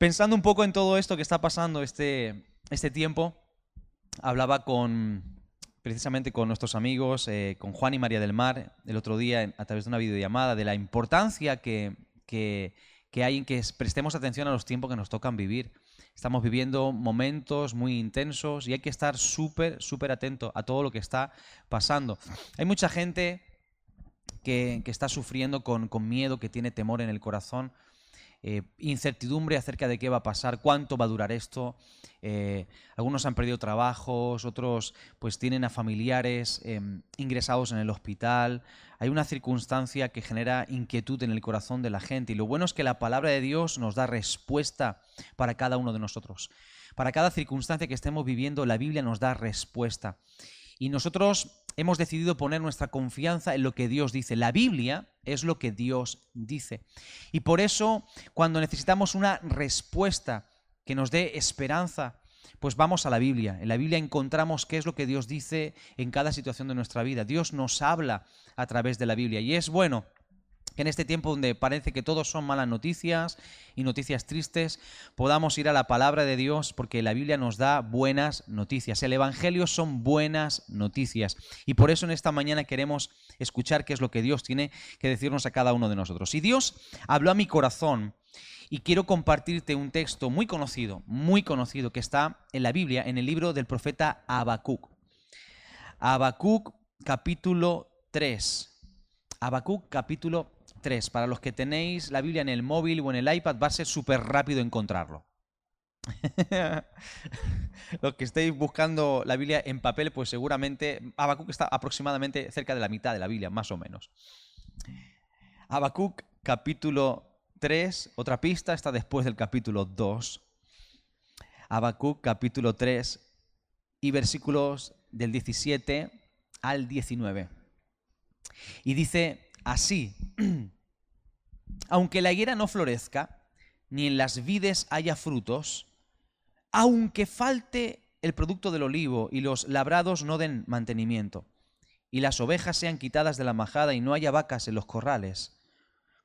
Pensando un poco en todo esto que está pasando este, este tiempo, hablaba con precisamente con nuestros amigos, eh, con Juan y María del Mar, el otro día a través de una videollamada, de la importancia que, que, que hay en que prestemos atención a los tiempos que nos tocan vivir. Estamos viviendo momentos muy intensos y hay que estar súper, súper atento a todo lo que está pasando. Hay mucha gente que, que está sufriendo con, con, miedo, que tiene temor en el corazón eh, incertidumbre acerca de qué va a pasar, cuánto va a durar esto. Eh, algunos han perdido trabajos, otros pues tienen a familiares em, ingresados en el hospital. Hay una circunstancia que genera inquietud en el corazón de la gente y lo bueno es que la palabra de Dios nos da respuesta para cada uno de nosotros. Para cada circunstancia que estemos viviendo, la Biblia nos da respuesta. Y nosotros hemos decidido poner nuestra confianza en lo que Dios dice. La Biblia es lo que Dios dice. Y por eso, cuando necesitamos una respuesta que nos dé esperanza, pues vamos a la Biblia. En la Biblia encontramos qué es lo que Dios dice en cada situación de nuestra vida. Dios nos habla a través de la Biblia. Y es bueno en este tiempo donde parece que todos son malas noticias y noticias tristes, podamos ir a la palabra de Dios porque la Biblia nos da buenas noticias. El Evangelio son buenas noticias. Y por eso en esta mañana queremos escuchar qué es lo que Dios tiene que decirnos a cada uno de nosotros. Y Dios habló a mi corazón y quiero compartirte un texto muy conocido, muy conocido, que está en la Biblia, en el libro del profeta Habacuc. Habacuc capítulo 3. Habacuc capítulo 3. Para los que tenéis la Biblia en el móvil o en el iPad va a ser súper rápido encontrarlo. los que estéis buscando la Biblia en papel, pues seguramente Habacuc está aproximadamente cerca de la mitad de la Biblia, más o menos. Habacuc capítulo 3, otra pista está después del capítulo 2. Habacuc capítulo 3 y versículos del 17 al 19. Y dice, así, aunque la higuera no florezca, ni en las vides haya frutos, aunque falte el producto del olivo y los labrados no den mantenimiento, y las ovejas sean quitadas de la majada y no haya vacas en los corrales,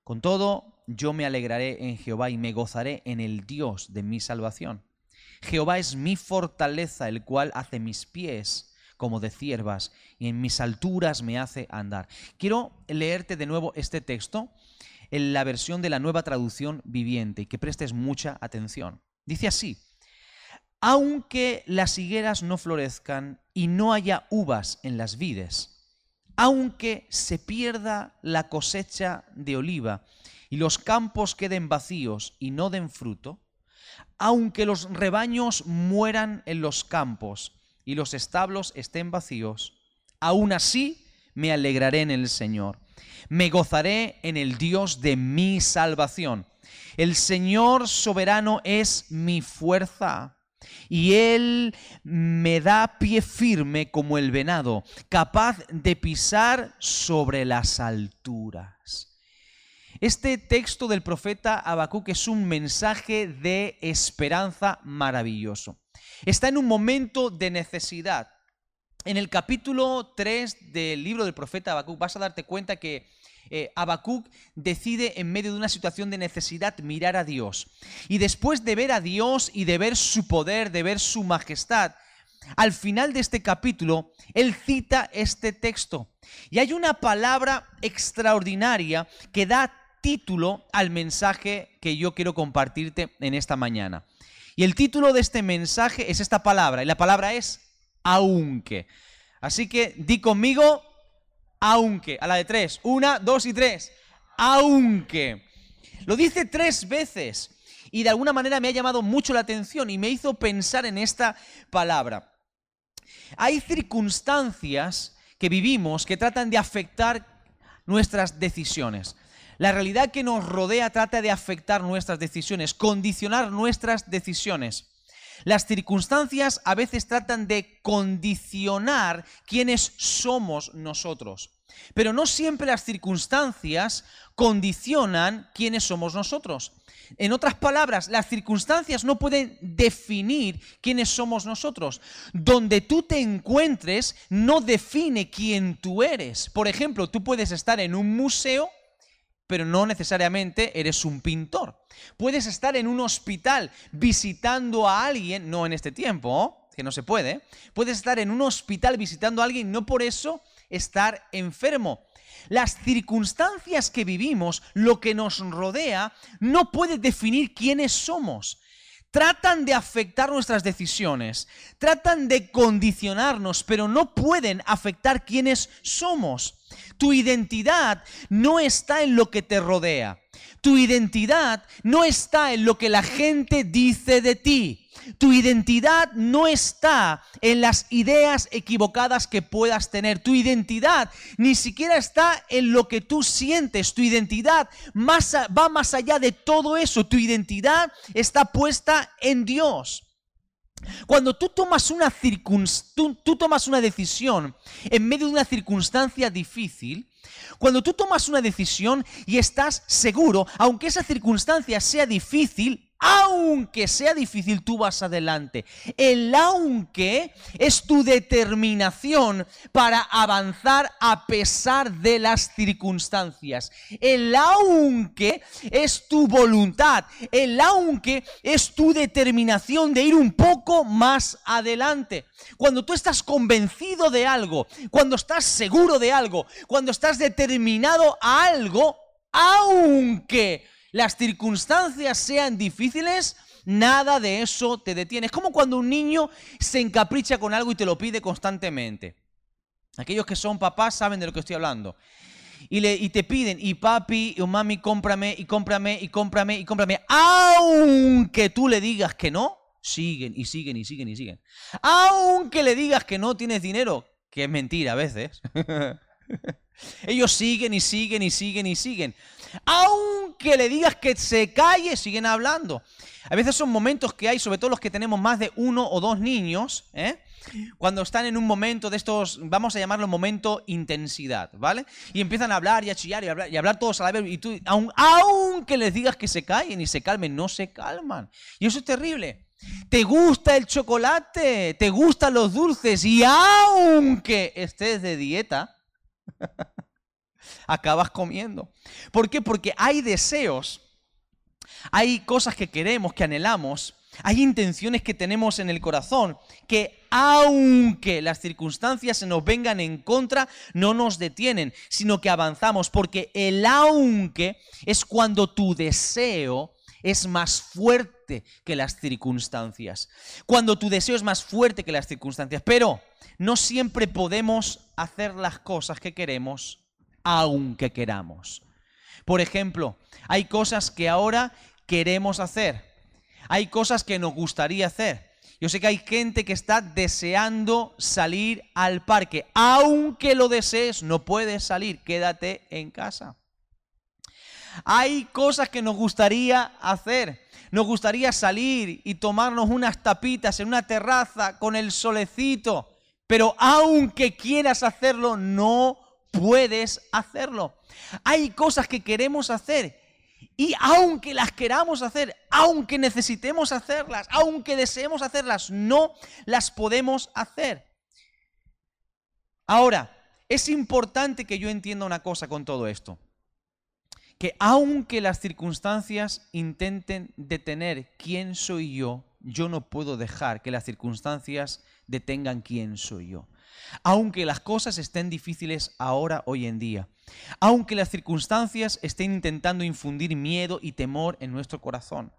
con todo yo me alegraré en Jehová y me gozaré en el Dios de mi salvación. Jehová es mi fortaleza, el cual hace mis pies como de ciervas, y en mis alturas me hace andar. Quiero leerte de nuevo este texto en la versión de la nueva traducción viviente y que prestes mucha atención. Dice así, aunque las higueras no florezcan y no haya uvas en las vides, aunque se pierda la cosecha de oliva y los campos queden vacíos y no den fruto, aunque los rebaños mueran en los campos y los establos estén vacíos, aún así me alegraré en el Señor. Me gozaré en el Dios de mi salvación. El Señor soberano es mi fuerza. Y Él me da pie firme como el venado, capaz de pisar sobre las alturas. Este texto del profeta Habacuc es un mensaje de esperanza maravilloso está en un momento de necesidad. En el capítulo 3 del libro del profeta Habacuc vas a darte cuenta que eh, Habacuc decide en medio de una situación de necesidad mirar a Dios. Y después de ver a Dios y de ver su poder, de ver su majestad, al final de este capítulo, él cita este texto. Y hay una palabra extraordinaria que da título al mensaje que yo quiero compartirte en esta mañana. Y el título de este mensaje es esta palabra, y la palabra es aunque. Así que di conmigo, aunque. A la de tres. Una, dos y tres. Aunque. Lo dice tres veces. Y de alguna manera me ha llamado mucho la atención y me hizo pensar en esta palabra. Hay circunstancias que vivimos que tratan de afectar nuestras decisiones. La realidad que nos rodea trata de afectar nuestras decisiones, condicionar nuestras decisiones. Las circunstancias a veces tratan de condicionar quiénes somos nosotros. Pero no siempre las circunstancias condicionan quiénes somos nosotros. En otras palabras, las circunstancias no pueden definir quiénes somos nosotros. Donde tú te encuentres no define quién tú eres. Por ejemplo, tú puedes estar en un museo pero no necesariamente eres un pintor. Puedes estar en un hospital visitando a alguien, no en este tiempo, que no se puede. Puedes estar en un hospital visitando a alguien, no por eso estar enfermo. Las circunstancias que vivimos, lo que nos rodea, no puede definir quiénes somos. Tratan de afectar nuestras decisiones, tratan de condicionarnos, pero no pueden afectar quiénes somos. Tu identidad no está en lo que te rodea. Tu identidad no está en lo que la gente dice de ti. Tu identidad no está en las ideas equivocadas que puedas tener. Tu identidad ni siquiera está en lo que tú sientes. Tu identidad va más allá de todo eso. Tu identidad está puesta en Dios. Cuando tú tomas una, tú tomas una decisión en medio de una circunstancia difícil, cuando tú tomas una decisión y estás seguro, aunque esa circunstancia sea difícil, aunque sea difícil, tú vas adelante. El aunque es tu determinación para avanzar a pesar de las circunstancias. El aunque es tu voluntad. El aunque es tu determinación de ir un poco más adelante. Cuando tú estás convencido de algo, cuando estás seguro de algo, cuando estás determinado a algo, aunque las circunstancias sean difíciles, nada de eso te detiene. Es como cuando un niño se encapricha con algo y te lo pide constantemente. Aquellos que son papás saben de lo que estoy hablando. Y, le, y te piden, y papi, o mami, cómprame, y cómprame, y cómprame, y cómprame. Aunque tú le digas que no, siguen, y siguen, y siguen, y siguen. Aunque le digas que no tienes dinero, que es mentira a veces. Ellos siguen y siguen y siguen y siguen. Aunque le digas que se calle, siguen hablando. A veces son momentos que hay, sobre todo los que tenemos más de uno o dos niños, ¿eh? cuando están en un momento de estos, vamos a llamarlo momento intensidad, ¿vale? Y empiezan a hablar y a chillar y a hablar, y hablar todos a la vez. Y tú, aunque les digas que se callen y se calmen, no se calman. Y eso es terrible. Te gusta el chocolate, te gustan los dulces y aunque estés de dieta, acabas comiendo. ¿Por qué? Porque hay deseos, hay cosas que queremos, que anhelamos, hay intenciones que tenemos en el corazón que aunque las circunstancias se nos vengan en contra, no nos detienen, sino que avanzamos, porque el aunque es cuando tu deseo es más fuerte que las circunstancias. Cuando tu deseo es más fuerte que las circunstancias. Pero no siempre podemos hacer las cosas que queremos aunque queramos. Por ejemplo, hay cosas que ahora queremos hacer. Hay cosas que nos gustaría hacer. Yo sé que hay gente que está deseando salir al parque. Aunque lo desees, no puedes salir. Quédate en casa. Hay cosas que nos gustaría hacer. Nos gustaría salir y tomarnos unas tapitas en una terraza con el solecito. Pero aunque quieras hacerlo, no puedes hacerlo. Hay cosas que queremos hacer y aunque las queramos hacer, aunque necesitemos hacerlas, aunque deseemos hacerlas, no las podemos hacer. Ahora, es importante que yo entienda una cosa con todo esto. Que aunque las circunstancias intenten detener quién soy yo, yo no puedo dejar que las circunstancias detengan quién soy yo. Aunque las cosas estén difíciles ahora, hoy en día, aunque las circunstancias estén intentando infundir miedo y temor en nuestro corazón,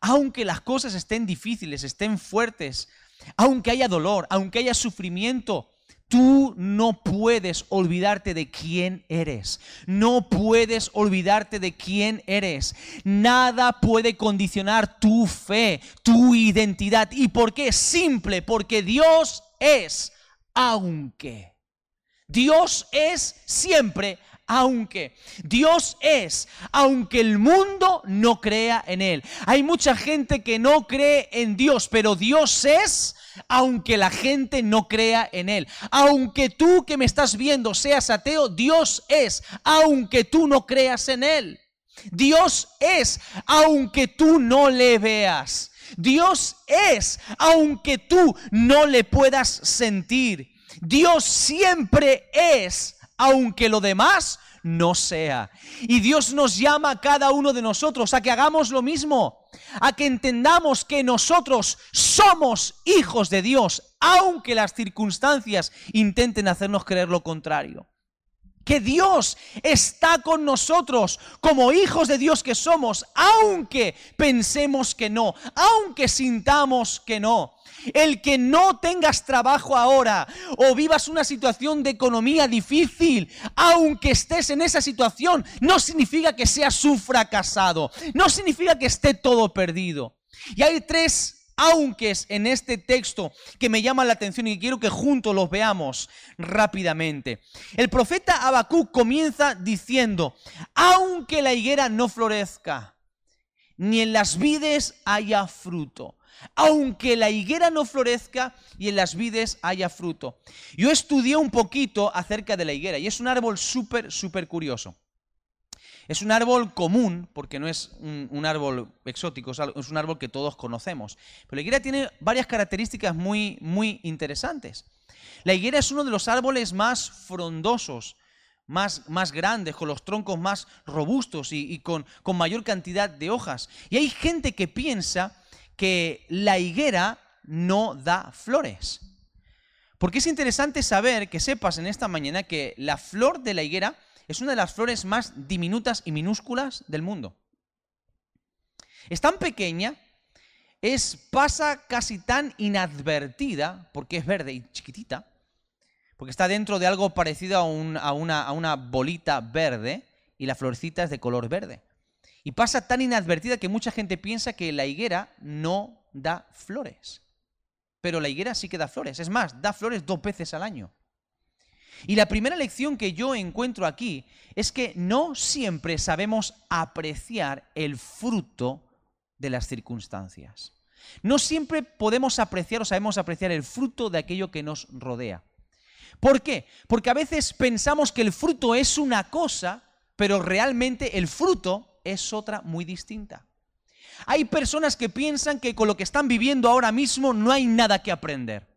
aunque las cosas estén difíciles, estén fuertes, aunque haya dolor, aunque haya sufrimiento, Tú no puedes olvidarte de quién eres. No puedes olvidarte de quién eres. Nada puede condicionar tu fe, tu identidad. ¿Y por qué? Simple, porque Dios es aunque. Dios es siempre aunque. Dios es, aunque el mundo no crea en Él. Hay mucha gente que no cree en Dios, pero Dios es, aunque la gente no crea en Él. Aunque tú que me estás viendo seas ateo, Dios es, aunque tú no creas en Él. Dios es, aunque tú no le veas. Dios es, aunque tú no le puedas sentir. Dios siempre es, aunque lo demás no sea. Y Dios nos llama a cada uno de nosotros a que hagamos lo mismo, a que entendamos que nosotros somos hijos de Dios, aunque las circunstancias intenten hacernos creer lo contrario que Dios está con nosotros como hijos de Dios que somos, aunque pensemos que no, aunque sintamos que no. El que no tengas trabajo ahora o vivas una situación de economía difícil, aunque estés en esa situación, no significa que seas un fracasado, no significa que esté todo perdido. Y hay tres aunque es en este texto que me llama la atención y quiero que juntos los veamos rápidamente. El profeta Habacuc comienza diciendo, aunque la higuera no florezca, ni en las vides haya fruto. Aunque la higuera no florezca y en las vides haya fruto. Yo estudié un poquito acerca de la higuera y es un árbol súper, súper curioso. Es un árbol común, porque no es un, árbol exótico, es un árbol que todos conocemos. Pero la higuera tiene varias características muy, muy interesantes. La higuera es uno de los árboles más frondosos, más, más grandes, con los troncos más robustos y, con, con mayor cantidad de hojas. Y hay gente que piensa que la higuera no da flores. Porque es interesante saber que sepas en esta mañana que la flor de la higuera es una de las flores más diminutas y minúsculas del mundo. Es tan pequeña, es, pasa casi tan inadvertida, porque es verde y chiquitita, porque está dentro de algo parecido a, una, a una bolita verde y la florecita es de color verde. Y pasa tan inadvertida que mucha gente piensa que la higuera no da flores. Pero la higuera sí que da flores. Es más, da flores dos veces al año. Y la primera lección que yo encuentro aquí es que no siempre sabemos apreciar el fruto de las circunstancias. No siempre podemos apreciar o sabemos apreciar el fruto de aquello que nos rodea. ¿Por qué? Porque a veces pensamos que el fruto es una cosa, pero realmente el fruto es otra muy distinta. Hay personas que piensan que con lo que están viviendo ahora mismo no hay nada que aprender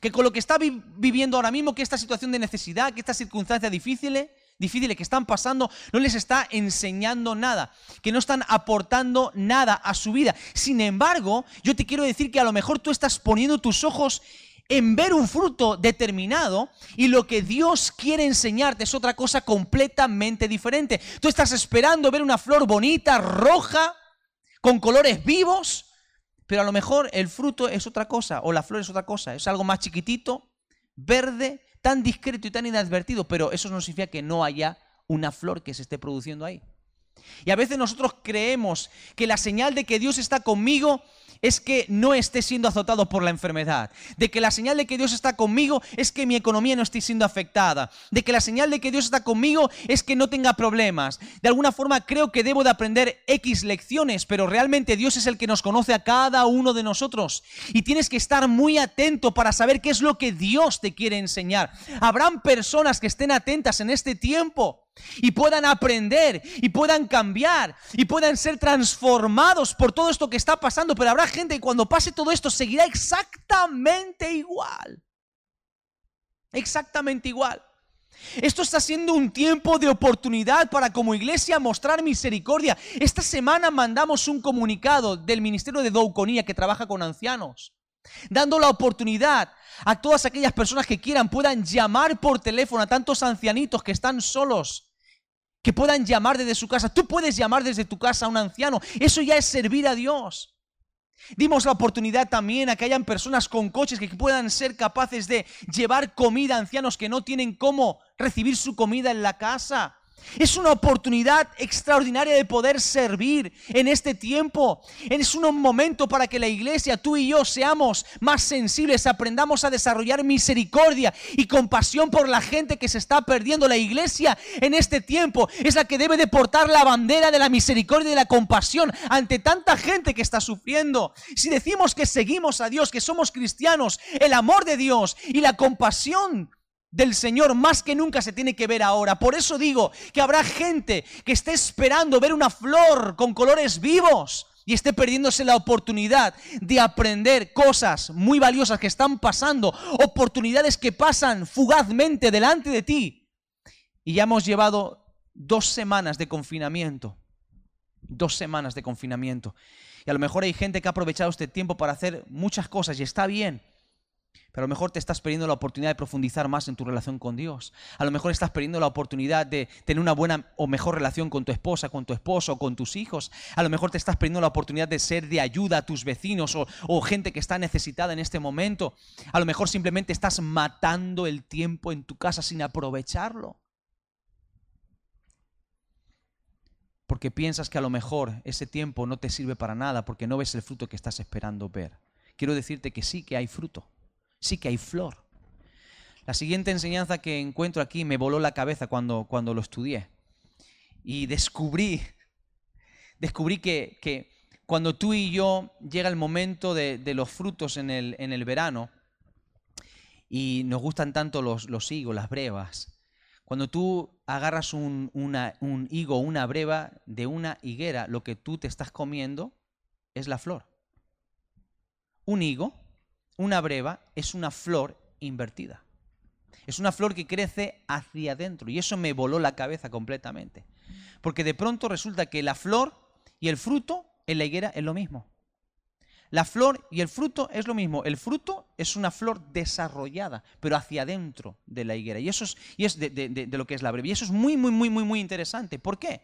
que con lo que está viviendo ahora mismo, que esta situación de necesidad, que esta circunstancia difíciles, difíciles que están pasando, no les está enseñando nada, que no están aportando nada a su vida. Sin embargo, yo te quiero decir que a lo mejor tú estás poniendo tus ojos en ver un fruto determinado y lo que Dios quiere enseñarte es otra cosa completamente diferente. Tú estás esperando ver una flor bonita, roja, con colores vivos, pero a lo mejor el fruto es otra cosa, o la flor es otra cosa, es algo más chiquitito, verde, tan discreto y tan inadvertido, pero eso no significa que no haya una flor que se esté produciendo ahí. Y a veces nosotros creemos que la señal de que Dios está conmigo es que no esté siendo azotado por la enfermedad, de que la señal de que Dios está conmigo es que mi economía no esté siendo afectada, de que la señal de que Dios está conmigo es que no tenga problemas. De alguna forma creo que debo de aprender X lecciones, pero realmente Dios es el que nos conoce a cada uno de nosotros y tienes que estar muy atento para saber qué es lo que Dios te quiere enseñar. Habrán personas que estén atentas en este tiempo y puedan aprender y puedan cambiar y puedan ser transformados por todo esto que está pasando, pero habrá gente que cuando pase todo esto seguirá exactamente igual. Exactamente igual. Esto está siendo un tiempo de oportunidad para como iglesia mostrar misericordia. Esta semana mandamos un comunicado del Ministerio de Douconía que trabaja con ancianos, dando la oportunidad a todas aquellas personas que quieran puedan llamar por teléfono a tantos ancianitos que están solos que puedan llamar desde su casa. Tú puedes llamar desde tu casa a un anciano. Eso ya es servir a Dios. Dimos la oportunidad también a que hayan personas con coches que puedan ser capaces de llevar comida a ancianos que no tienen cómo recibir su comida en la casa. Es una oportunidad extraordinaria de poder servir en este tiempo. Es un momento para que la iglesia, tú y yo, seamos más sensibles, aprendamos a desarrollar misericordia y compasión por la gente que se está perdiendo. La iglesia en este tiempo es la que debe de portar la bandera de la misericordia y de la compasión ante tanta gente que está sufriendo. Si decimos que seguimos a Dios, que somos cristianos, el amor de Dios y la compasión del Señor más que nunca se tiene que ver ahora. Por eso digo que habrá gente que esté esperando ver una flor con colores vivos y esté perdiéndose la oportunidad de aprender cosas muy valiosas que están pasando, oportunidades que pasan fugazmente delante de ti. Y ya hemos llevado dos semanas de confinamiento. Dos semanas de confinamiento. Y a lo mejor hay gente que ha aprovechado este tiempo para hacer muchas cosas y está bien. Pero a lo mejor te estás perdiendo la oportunidad de profundizar más en tu relación con Dios. A lo mejor estás perdiendo la oportunidad de tener una buena o mejor relación con tu esposa, con tu esposo, con tus hijos. A lo mejor te estás perdiendo la oportunidad de ser de ayuda a tus vecinos o, o gente que está necesitada en este momento. A lo mejor simplemente estás matando el tiempo en tu casa sin aprovecharlo. Porque piensas que a lo mejor ese tiempo no te sirve para nada porque no ves el fruto que estás esperando ver. Quiero decirte que sí que hay fruto sí que hay flor. La siguiente enseñanza que encuentro aquí me voló la cabeza cuando, cuando lo estudié. Y descubrí, descubrí que, que cuando tú y yo llega el momento de, los frutos en el, en el, verano, y nos gustan tanto los, los higos, las brevas, cuando tú agarras un, una, un higo, una breva de una higuera, lo que tú te estás comiendo es la flor. Un higo una breva es una flor invertida. Es una flor que crece hacia adentro. Y eso me voló la cabeza completamente. Porque de pronto resulta que la flor y el fruto en la higuera es lo mismo. La flor y el fruto es lo mismo. El fruto es una flor desarrollada, pero hacia adentro de la higuera. Y eso es, y es de, lo que es la breva. Y eso es muy, muy, muy, muy, muy interesante. ¿Por qué?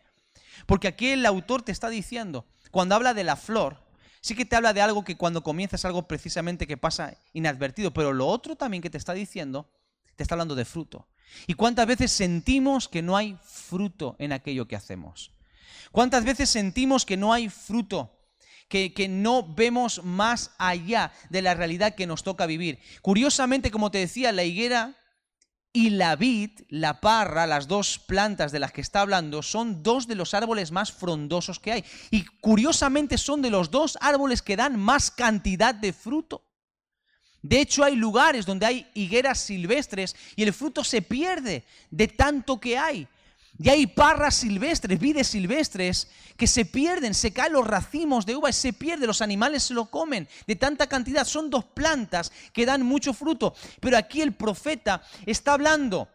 Porque aquí el autor te está diciendo, cuando habla de la flor, sí que te habla de algo que cuando comienzas algo precisamente que pasa inadvertido, pero lo otro también que te está diciendo, te está hablando de fruto. ¿Y cuántas veces sentimos que no hay fruto en aquello que hacemos? ¿Cuántas veces sentimos que no hay fruto? Que, que, no vemos más allá de la realidad que nos toca vivir. Curiosamente, como te decía, la higuera y la vid, la parra, las dos plantas de las que está hablando, son dos de los árboles más frondosos que hay. Y curiosamente son de los dos árboles que dan más cantidad de fruto. De hecho, hay lugares donde hay higueras silvestres y el fruto se pierde de tanto que hay. Y hay parras silvestres, vides silvestres, que se pierden, se caen los racimos de uva y se pierde, los animales se lo comen de tanta cantidad. Son dos plantas que dan mucho fruto. Pero aquí el profeta está hablando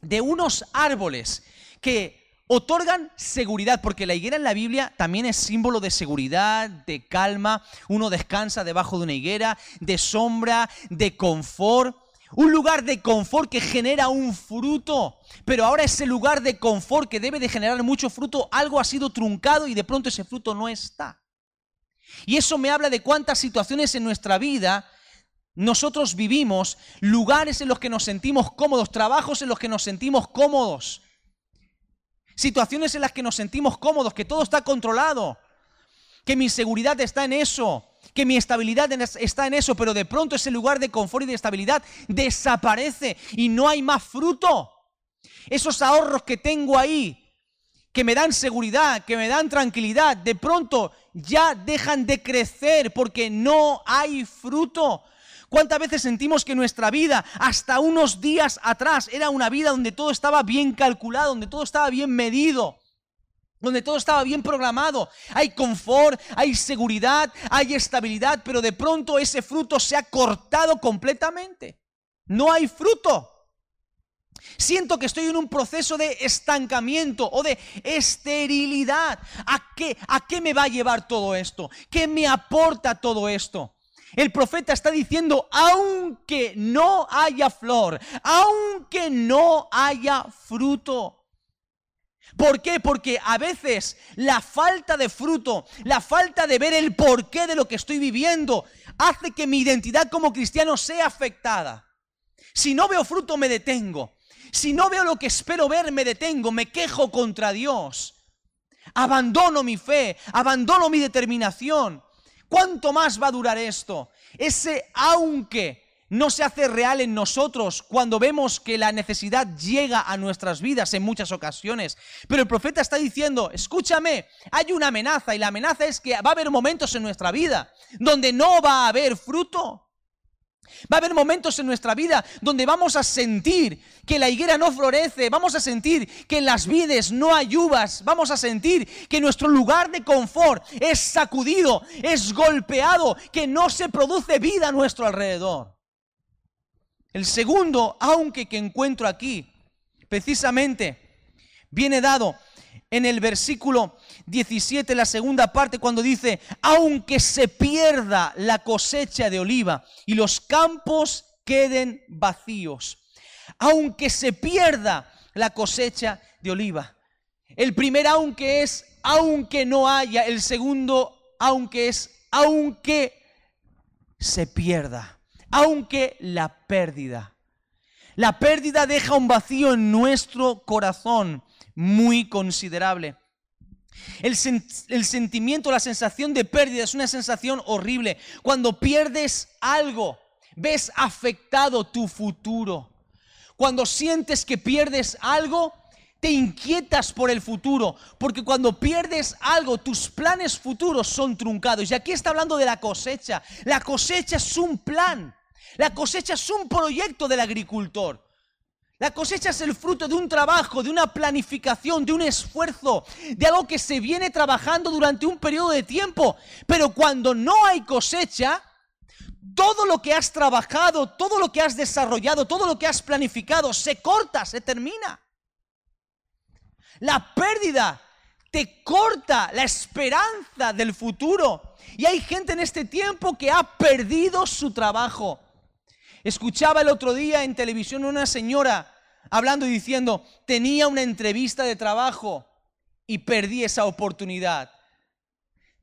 de unos árboles que otorgan seguridad, porque la higuera en la Biblia también es símbolo de seguridad, de calma. Uno descansa debajo de una higuera, de sombra, de confort. Un lugar de confort que genera un fruto. Pero ahora ese lugar de confort que debe de generar mucho fruto, algo ha sido truncado y de pronto ese fruto no está. Y eso me habla de cuántas situaciones en nuestra vida nosotros vivimos, lugares en los que nos sentimos cómodos, trabajos en los que nos sentimos cómodos, situaciones en las que nos sentimos cómodos, que todo está controlado, que mi seguridad está en eso, que mi estabilidad está en eso, pero de pronto ese lugar de confort y de estabilidad desaparece y no hay más fruto. Esos ahorros que tengo ahí, que me dan seguridad, que me dan tranquilidad, de pronto ya dejan de crecer porque no hay fruto. ¿Cuántas veces sentimos que nuestra vida, hasta unos días atrás, era una vida donde todo estaba bien calculado, donde todo estaba bien medido? Donde todo estaba bien programado. Hay confort, hay seguridad, hay estabilidad, pero de pronto ese fruto se ha cortado completamente. No hay fruto. Siento que estoy en un proceso de estancamiento o de esterilidad. ¿A qué, ¿A qué me va a llevar todo esto? ¿Qué me aporta todo esto? El profeta está diciendo, aunque no haya flor, aunque no haya fruto, ¿Por qué? Porque a veces la falta de fruto, la falta de ver el porqué de lo que estoy viviendo, hace que mi identidad como cristiano sea afectada. Si no veo fruto, me detengo. Si no veo lo que espero ver, me detengo, me quejo contra Dios. Abandono mi fe, abandono mi determinación. ¿Cuánto más va a durar esto? Ese aunque no se hace real en nosotros cuando vemos que la necesidad llega a nuestras vidas en muchas ocasiones. Pero el profeta está diciendo, escúchame, hay una amenaza y la amenaza es que va a haber momentos en nuestra vida donde no va a haber fruto. Va a haber momentos en nuestra vida donde vamos a sentir que la higuera no florece, vamos a sentir que en las vides no hay uvas, vamos a sentir que nuestro lugar de confort es sacudido, es golpeado, que no se produce vida a nuestro alrededor. El segundo, aunque que encuentro aquí, precisamente viene dado en el versículo 17, la segunda parte, cuando dice, aunque se pierda la cosecha de oliva y los campos queden vacíos, aunque se pierda la cosecha de oliva. El primer aunque es aunque no haya, el segundo aunque es aunque se pierda, aunque la pérdida. La pérdida deja un vacío en nuestro corazón muy considerable. El, el, sentimiento, la sensación de pérdida es una sensación horrible. Cuando pierdes algo, ves afectado tu futuro. Cuando sientes que pierdes algo, te inquietas por el futuro, porque cuando pierdes algo, tus planes futuros son truncados. Y aquí está hablando de la cosecha. La cosecha es un plan. La cosecha es un proyecto del agricultor. La cosecha es el fruto de un trabajo, de una planificación, de un esfuerzo, de algo que se viene trabajando durante un periodo de tiempo. Pero cuando no hay cosecha, todo lo que has trabajado, todo lo que has desarrollado, todo lo que has planificado, se corta, se termina. La pérdida te corta la esperanza del futuro. Y hay gente en este tiempo que ha perdido su trabajo. Escuchaba el otro día en televisión una señora hablando y diciendo, tenía una entrevista de trabajo y perdí esa oportunidad.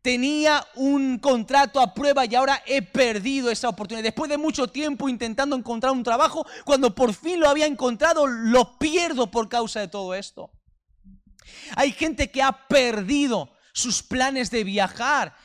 Tenía un contrato a prueba y ahora he perdido esa oportunidad. Después de mucho tiempo intentando encontrar un trabajo, cuando por fin lo había encontrado, lo pierdo por causa de todo esto. Hay gente que ha perdido sus planes de viajar.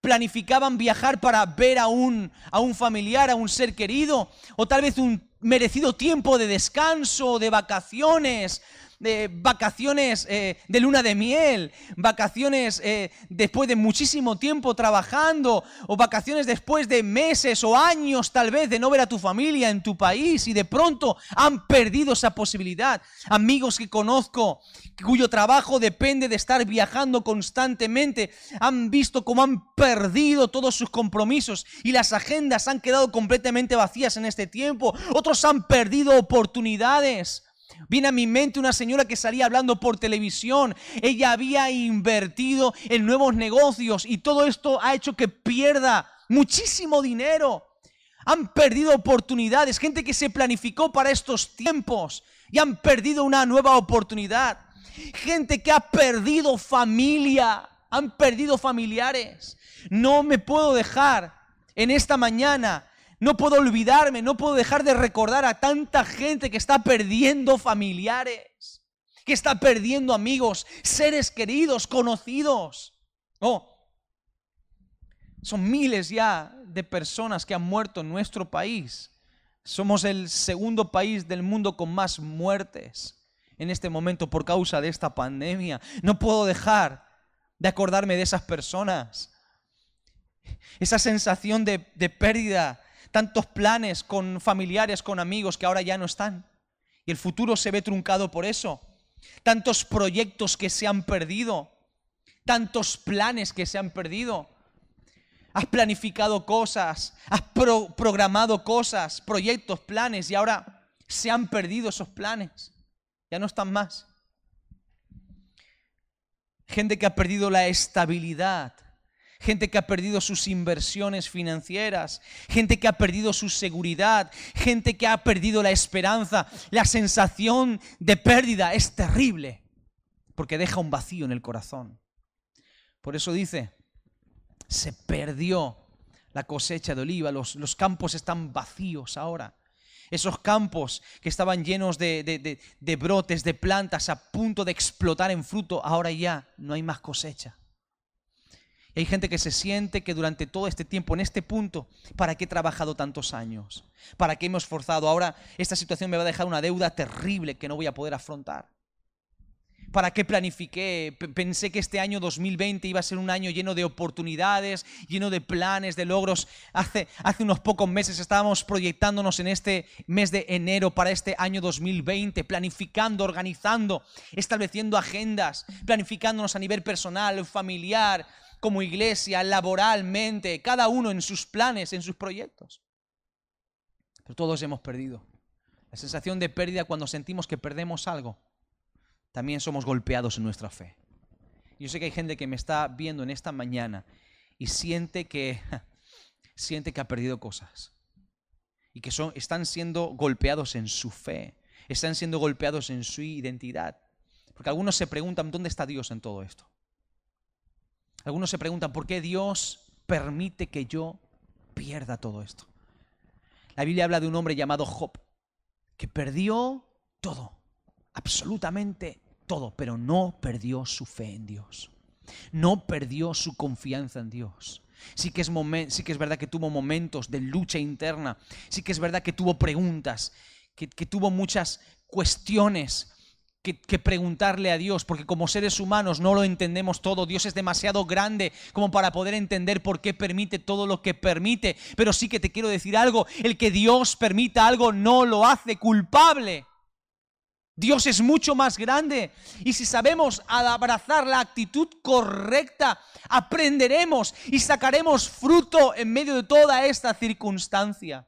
Planificaban viajar para ver a un, a un familiar, a un ser querido, o tal vez un merecido tiempo de descanso, de vacaciones, de vacaciones eh, de luna de miel, vacaciones eh, después de muchísimo tiempo trabajando, o vacaciones después de meses o años tal vez de no ver a tu familia en tu país y de pronto han perdido esa posibilidad. Amigos que conozco cuyo trabajo depende de estar viajando constantemente, han visto cómo han perdido todos sus compromisos y las agendas han quedado completamente vacías en este tiempo. Otros han perdido oportunidades Viene a mi mente una señora que salía hablando por televisión. Ella había invertido en nuevos negocios y todo esto ha hecho que pierda muchísimo dinero. Han perdido oportunidades, gente que se planificó para estos tiempos y han perdido una nueva oportunidad. Gente que ha perdido familia, han perdido familiares. No me puedo dejar en esta mañana no puedo olvidarme, no puedo dejar de recordar a tanta gente que está perdiendo familiares, que está perdiendo amigos, seres queridos, conocidos. Oh, son miles ya de personas que han muerto en nuestro país. Somos el segundo país del mundo con más muertes en este momento por causa de esta pandemia. No puedo dejar de acordarme de esas personas. Esa sensación de, de pérdida tantos planes con familiares, con amigos que ahora ya no están. Y el futuro se ve truncado por eso. Tantos proyectos que se han perdido. Tantos planes que se han perdido. Has planificado cosas, has programado cosas, proyectos, planes y ahora se han perdido esos planes. Ya no están más. Gente que ha perdido la estabilidad gente que ha perdido sus inversiones financieras, gente que ha perdido su seguridad, gente que ha perdido la esperanza. La sensación de pérdida es terrible porque deja un vacío en el corazón. Por eso dice, se perdió la cosecha de oliva, los, campos están vacíos ahora. Esos campos que estaban llenos de, brotes, de plantas a punto de explotar en fruto, ahora ya no hay más cosecha hay gente que se siente que durante todo este tiempo, en este punto, ¿para qué he trabajado tantos años? ¿Para qué hemos forzado? Ahora esta situación me va a dejar una deuda terrible que no voy a poder afrontar. ¿Para qué planifiqué? Pensé que este año 2020 iba a ser un año lleno de oportunidades, lleno de planes, de logros. Hace, hace unos pocos meses estábamos proyectándonos en este mes de enero para este año 2020, planificando, organizando, estableciendo agendas, planificándonos a nivel personal, familiar, como iglesia, laboralmente, cada uno en sus planes, en sus proyectos. Pero todos hemos perdido La sensación de pérdida cuando sentimos que perdemos algo. También somos golpeados en nuestra fe. Yo sé que hay gente que me está viendo en esta mañana y siente que siente que ha perdido cosas y que son, están siendo golpeados en su fe, están siendo golpeados en su identidad. Porque algunos se preguntan, ¿dónde está Dios en todo esto? Algunos se preguntan, ¿por qué Dios permite que yo pierda todo esto? La Biblia habla de un hombre llamado Job, que perdió todo, absolutamente todo, pero no perdió su fe en Dios. No perdió su confianza en Dios. Sí que, es sí que es verdad que tuvo momentos de lucha interna, sí que es verdad que tuvo preguntas, que, tuvo muchas cuestiones que, preguntarle a Dios, porque como seres humanos no lo entendemos todo. Dios es demasiado grande como para poder entender por qué permite todo lo que permite. Pero sí que te quiero decir algo, el que Dios permita algo no lo hace culpable. Dios es mucho más grande. Y si sabemos abrazar la actitud correcta, aprenderemos y sacaremos fruto en medio de toda esta circunstancia.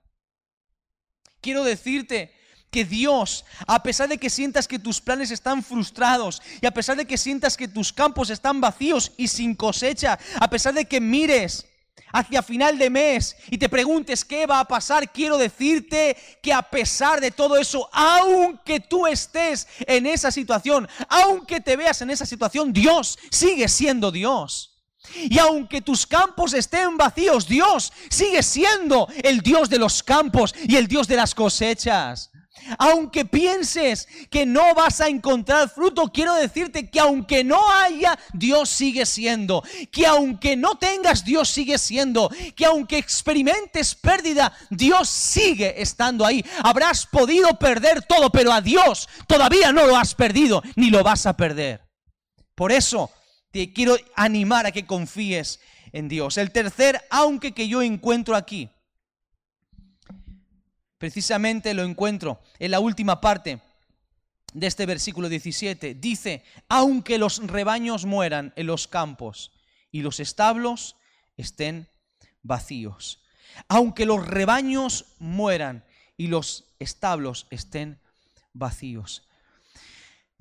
Quiero decirte que Dios, a pesar de que sientas que tus planes están frustrados y a pesar de que sientas que tus campos están vacíos y sin cosecha, a pesar de que mires hacia final de mes y te preguntes qué va a pasar, quiero decirte que a pesar de todo eso, aunque tú estés en esa situación, aunque te veas en esa situación, Dios sigue siendo Dios. Y aunque tus campos estén vacíos, Dios sigue siendo el Dios de los campos y el Dios de las cosechas. Aunque pienses que no vas a encontrar fruto, quiero decirte que aunque no haya, Dios sigue siendo. Que aunque no tengas, Dios sigue siendo. Que aunque experimentes pérdida, Dios sigue estando ahí. Habrás podido perder todo, pero a Dios todavía no lo has perdido, ni lo vas a perder. Por eso te quiero animar a que confíes en Dios. El tercer, aunque que yo encuentro aquí Precisamente lo encuentro en la última parte de este versículo 17. Dice, aunque los rebaños mueran en los campos y los establos estén vacíos. Aunque los rebaños mueran y los establos estén vacíos.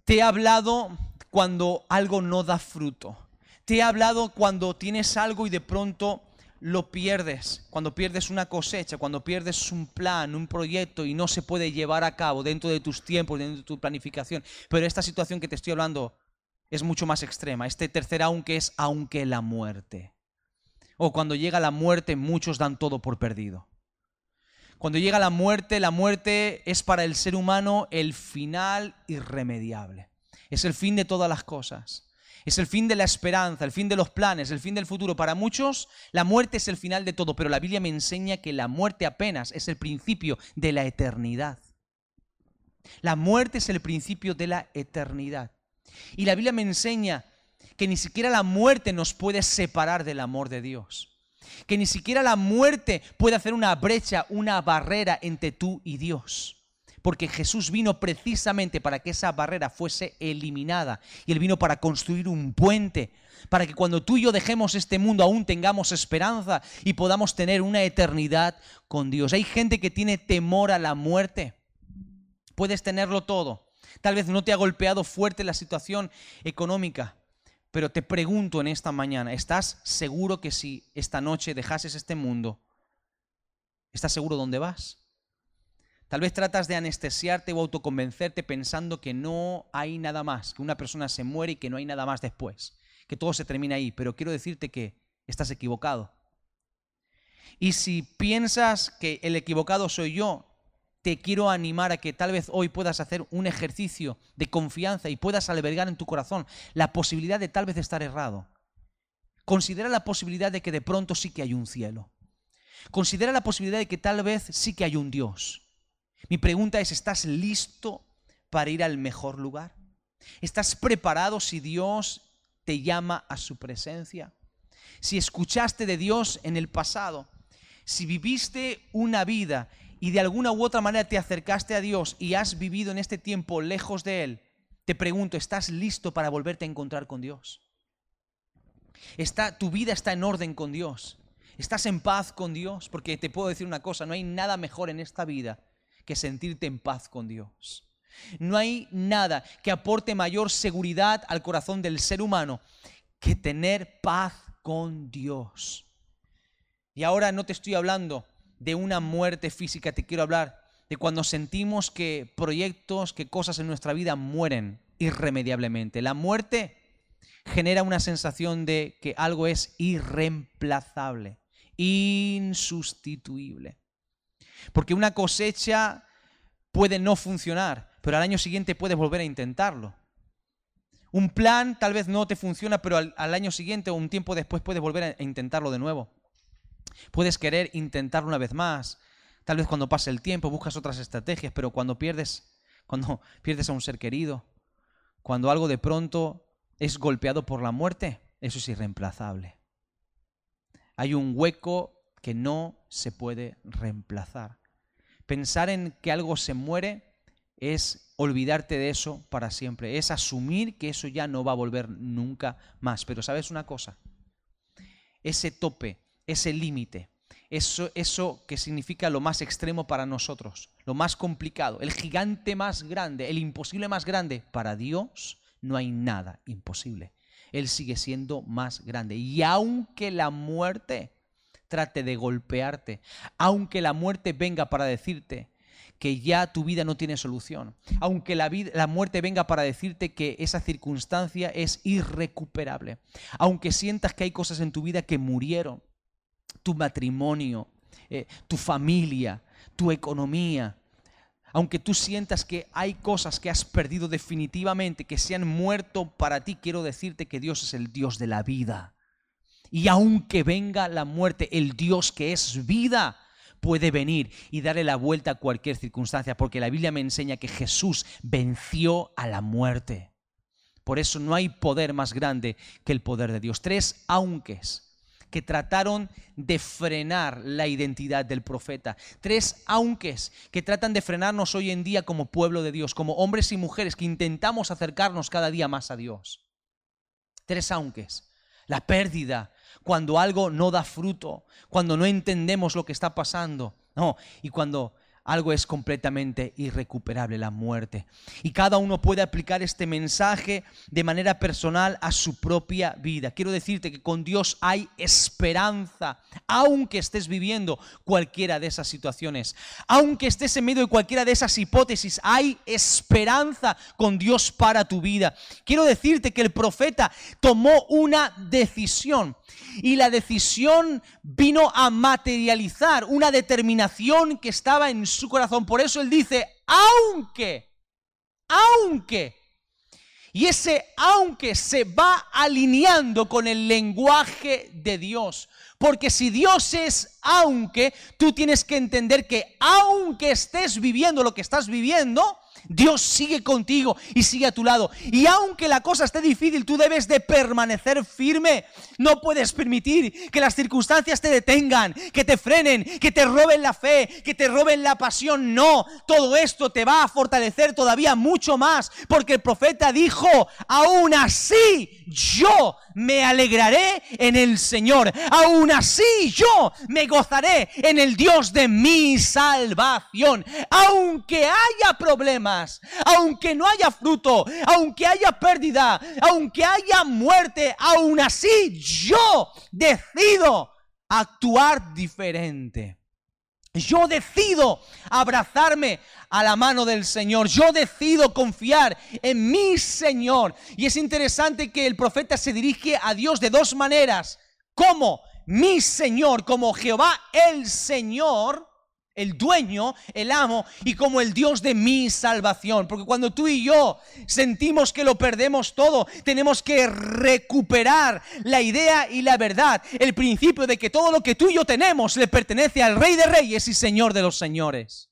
Te he hablado cuando algo no da fruto. Te he hablado cuando tienes algo y de pronto lo pierdes, cuando pierdes una cosecha, cuando pierdes un plan, un proyecto y no se puede llevar a cabo dentro de tus tiempos, dentro de tu planificación. Pero esta situación que te estoy hablando es mucho más extrema. Este tercer aunque es aunque la muerte. O cuando llega la muerte muchos dan todo por perdido. Cuando llega la muerte, la muerte es para el ser humano el final irremediable. Es el fin de todas las cosas. Es el fin de la esperanza, el fin de los planes, el fin del futuro. Para muchos la muerte es el final de todo, pero la Biblia me enseña que la muerte apenas es el principio de la eternidad. La muerte es el principio de la eternidad. Y la Biblia me enseña que ni siquiera la muerte nos puede separar del amor de Dios. Que ni siquiera la muerte puede hacer una brecha, una barrera entre tú y Dios porque Jesús vino precisamente para que esa barrera fuese eliminada. Y Él vino para construir un puente, para que cuando tú y yo dejemos este mundo aún tengamos esperanza y podamos tener una eternidad con Dios. Hay gente que tiene temor a la muerte. Puedes tenerlo todo. Tal vez no te ha golpeado fuerte la situación económica, pero te pregunto en esta mañana, ¿estás seguro que si esta noche dejases este mundo, ¿estás seguro dónde vas? Tal vez tratas de anestesiarte o autoconvencerte pensando que no hay nada más, que una persona se muere y que no hay nada más después, que todo se termina ahí, pero quiero decirte que estás equivocado. Y si piensas que el equivocado soy yo, te quiero animar a que tal vez hoy puedas hacer un ejercicio de confianza y puedas albergar en tu corazón la posibilidad de tal vez estar errado. Considera la posibilidad de que de pronto sí que hay un cielo. Considera la posibilidad de que tal vez sí que hay un Dios. Mi pregunta es, ¿estás listo para ir al mejor lugar? ¿Estás preparado si Dios te llama a su presencia? Si escuchaste de Dios en el pasado, si viviste una vida y de alguna u otra manera te acercaste a Dios y has vivido en este tiempo lejos de Él, te pregunto, ¿estás listo para volverte a encontrar con Dios? Está, tu vida está en orden con Dios. ¿Estás en paz con Dios? Porque te puedo decir una cosa, no hay nada mejor en esta vida que sentirte en paz con Dios. No hay nada que aporte mayor seguridad al corazón del ser humano que tener paz con Dios. Y ahora no te estoy hablando de una muerte física, te quiero hablar de cuando sentimos que proyectos, que cosas en nuestra vida mueren irremediablemente. La muerte genera una sensación de que algo es irreemplazable, insustituible. Porque una cosecha puede no funcionar, pero al año siguiente puedes volver a intentarlo. Un plan tal vez no te funciona, pero al, año siguiente o un tiempo después puedes volver a intentarlo de nuevo. Puedes querer intentarlo una vez más. Tal vez cuando pase el tiempo buscas otras estrategias, pero cuando pierdes, cuando pierdes a un ser querido, cuando algo de pronto es golpeado por la muerte, eso es irreemplazable. Hay un hueco que no se puede reemplazar. Pensar en que algo se muere es olvidarte de eso para siempre, es asumir que eso ya no va a volver nunca más. Pero sabes una cosa, ese tope, ese límite, eso, eso que significa lo más extremo para nosotros, lo más complicado, el gigante más grande, el imposible más grande, para Dios no hay nada imposible. Él sigue siendo más grande. Y aunque la muerte trate de golpearte, aunque la muerte venga para decirte, que ya tu vida no tiene solución. Aunque la, vida, la muerte venga para decirte que esa circunstancia es irrecuperable. Aunque sientas que hay cosas en tu vida que murieron. Tu matrimonio, eh, tu familia, tu economía. Aunque tú sientas que hay cosas que has perdido definitivamente, que se han muerto para ti, quiero decirte que Dios es el Dios de la vida. Y aunque venga la muerte, el Dios que es vida, puede venir y darle la vuelta a cualquier circunstancia, porque la Biblia me enseña que Jesús venció a la muerte. Por eso no hay poder más grande que el poder de Dios. Tres aunques que trataron de frenar la identidad del profeta. Tres aunques que tratan de frenarnos hoy en día como pueblo de Dios, como hombres y mujeres que intentamos acercarnos cada día más a Dios. Tres aunques. La pérdida, cuando algo no da fruto, cuando no entendemos lo que está pasando. No, y cuando algo es completamente irrecuperable, la muerte. Y cada uno puede aplicar este mensaje de manera personal a su propia vida. Quiero decirte que con Dios hay esperanza, aunque estés viviendo cualquiera de esas situaciones, aunque estés en medio de cualquiera de esas hipótesis, hay esperanza con Dios para tu vida. Quiero decirte que el profeta tomó una decisión y la decisión vino a materializar una determinación que estaba en su corazón. Por eso él dice, aunque, aunque, y ese aunque se va alineando con el lenguaje de Dios. Porque si Dios es aunque, tú tienes que entender que aunque estés viviendo lo que estás viviendo, Dios sigue contigo y sigue a tu lado. Y aunque la cosa esté difícil, tú debes de permanecer firme. No puedes permitir que las circunstancias te detengan, que te frenen, que te roben la fe, que te roben la pasión. No, todo esto te va a fortalecer todavía mucho más. Porque el profeta dijo, aún así yo me alegraré en el Señor. Aún así yo me gozaré en el Dios de mi salvación. Aunque haya problemas, aunque no haya fruto, aunque haya pérdida, aunque haya muerte, aún así yo decido actuar diferente. Yo decido abrazarme a la mano del Señor. Yo decido confiar en mi Señor. Y es interesante que el profeta se dirige a Dios de dos maneras. Como mi Señor, como Jehová el Señor el dueño, el amo y como el Dios de mi salvación. Porque cuando tú y yo sentimos que lo perdemos todo, tenemos que recuperar la idea y la verdad, el principio de que todo lo que tú y yo tenemos le pertenece al Rey de Reyes y Señor de los Señores.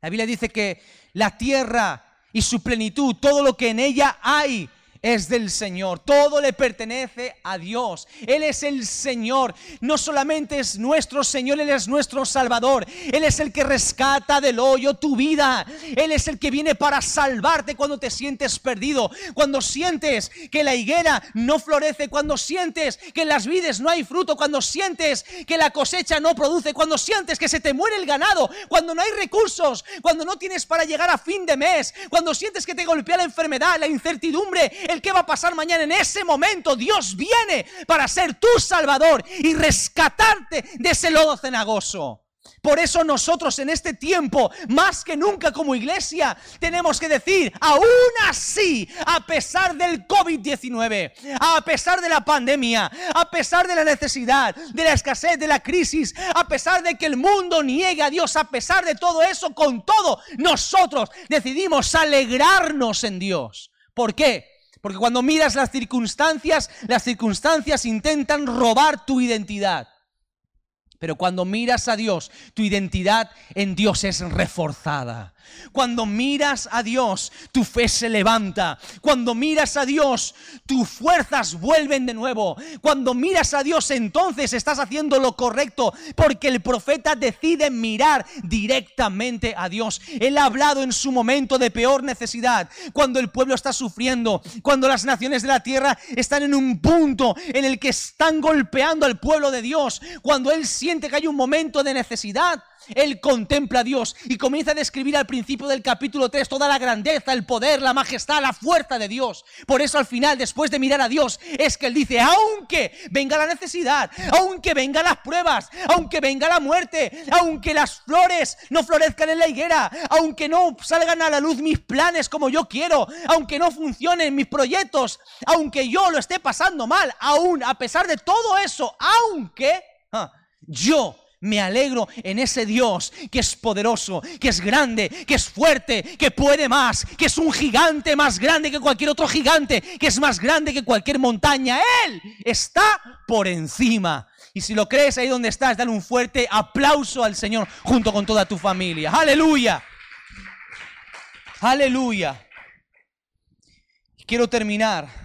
La Biblia dice que la tierra y su plenitud, todo lo que en ella hay, es del Señor, todo le pertenece a Dios. Él es el Señor, no solamente es nuestro Señor, Él es nuestro Salvador. Él es el que rescata del hoyo tu vida. Él es el que viene para salvarte cuando te sientes perdido, cuando sientes que la higuera no florece, cuando sientes que en las vides no hay fruto, cuando sientes que la cosecha no produce, cuando sientes que se te muere el ganado, cuando no hay recursos, cuando no tienes para llegar a fin de mes, cuando sientes que te golpea la enfermedad, la incertidumbre, el qué va a pasar mañana. En ese momento Dios viene para ser tu Salvador y rescatarte de ese lodo cenagoso. Por eso nosotros en este tiempo, más que nunca como iglesia, tenemos que decir, aún así, a pesar del COVID-19, a pesar de la pandemia, a pesar de la necesidad, de la escasez, de la crisis, a pesar de que el mundo niegue a Dios, a pesar de todo eso, con todo, nosotros decidimos alegrarnos en Dios. ¿Por qué? Porque cuando miras las circunstancias, las circunstancias intentan robar tu identidad. Pero cuando miras a Dios, tu identidad en Dios es reforzada. Cuando miras a Dios, tu fe se levanta. Cuando miras a Dios, tus fuerzas vuelven de nuevo. Cuando miras a Dios, entonces estás haciendo lo correcto, porque el profeta decide mirar directamente a Dios. Él ha hablado en su momento de peor necesidad, cuando el pueblo está sufriendo, cuando las naciones de la tierra están en un punto en el que están golpeando al pueblo de Dios, cuando Él siente que hay un momento de necesidad. Él contempla a Dios y comienza a describir al principio del capítulo 3 toda la grandeza, el poder, la majestad, la fuerza de Dios. Por eso al final, después de mirar a Dios, es que Él dice, aunque venga la necesidad, aunque vengan las pruebas, aunque venga la muerte, aunque las flores no florezcan en la higuera, aunque no salgan a la luz mis planes como yo quiero, aunque no funcionen mis proyectos, aunque yo lo esté pasando mal, aún a pesar de todo eso, aunque ah, yo me alegro en ese Dios que es poderoso, que es grande, que es fuerte, que puede más, que es un gigante más grande que cualquier otro gigante, que es más grande que cualquier montaña. Él está por encima. Y si lo crees ahí donde estás, dale un fuerte aplauso al Señor junto con toda tu familia. Aleluya. Aleluya. Quiero terminar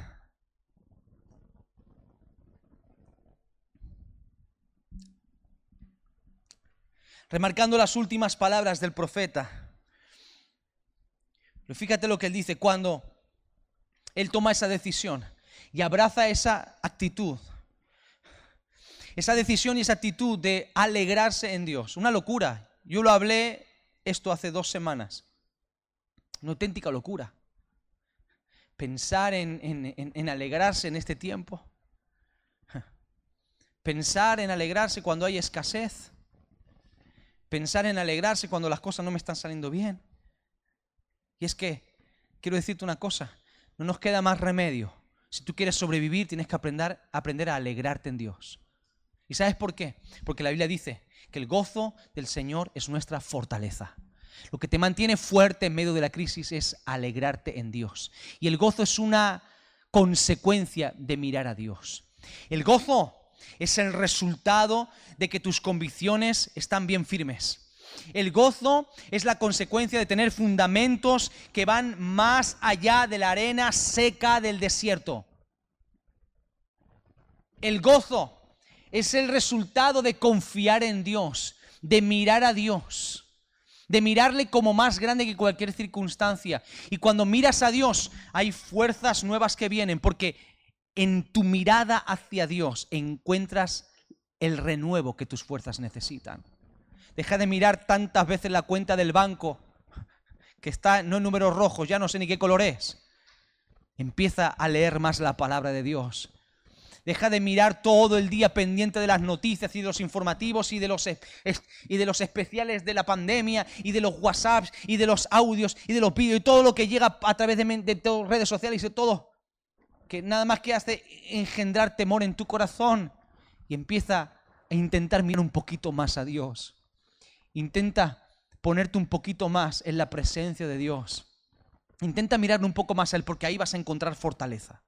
remarcando las últimas palabras del profeta. Pero fíjate lo que él dice cuando él toma esa decisión y abraza esa actitud. Esa decisión y esa actitud de alegrarse en Dios. Una locura. Yo lo hablé esto hace dos semanas. Una auténtica locura. Pensar en, en alegrarse en este tiempo. Pensar en alegrarse cuando hay escasez pensar en alegrarse cuando las cosas no me están saliendo bien. Y es que, quiero decirte una cosa, no nos queda más remedio. Si tú quieres sobrevivir, tienes que aprender, aprender a alegrarte en Dios. ¿Y sabes por qué? Porque la Biblia dice que el gozo del Señor es nuestra fortaleza. Lo que te mantiene fuerte en medio de la crisis es alegrarte en Dios. Y el gozo es una consecuencia de mirar a Dios. El gozo es el resultado de que tus convicciones están bien firmes. El gozo es la consecuencia de tener fundamentos que van más allá de la arena seca del desierto. El gozo es el resultado de confiar en Dios, de mirar a Dios, de mirarle como más grande que cualquier circunstancia. Y cuando miras a Dios, hay fuerzas nuevas que vienen, porque en tu mirada hacia Dios encuentras el renuevo que tus fuerzas necesitan. Deja de mirar tantas veces la cuenta del banco que está no en números rojos, ya no sé ni qué color es. Empieza a leer más la palabra de Dios. Deja de mirar todo el día pendiente de las noticias y de los informativos y de los, y de los especiales de la pandemia y de los WhatsApps y de los audios y de los vídeos y todo lo que llega a través de, de redes sociales y todo que nada más que hace engendrar temor en tu corazón y empieza a intentar mirar un poquito más a Dios. Intenta ponerte un poquito más en la presencia de Dios. Intenta mirar un poco más a Él porque ahí vas a encontrar fortaleza.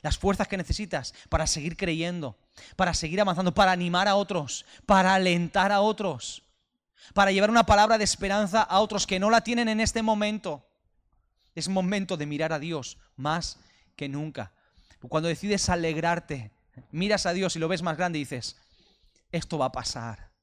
Las fuerzas que necesitas para seguir creyendo, para seguir avanzando, para animar a otros, para alentar a otros, para llevar una palabra de esperanza a otros que no la tienen en este momento. Es momento de mirar a Dios más que nunca. Cuando decides alegrarte, miras a Dios y lo ves más grande y dices, esto va a pasar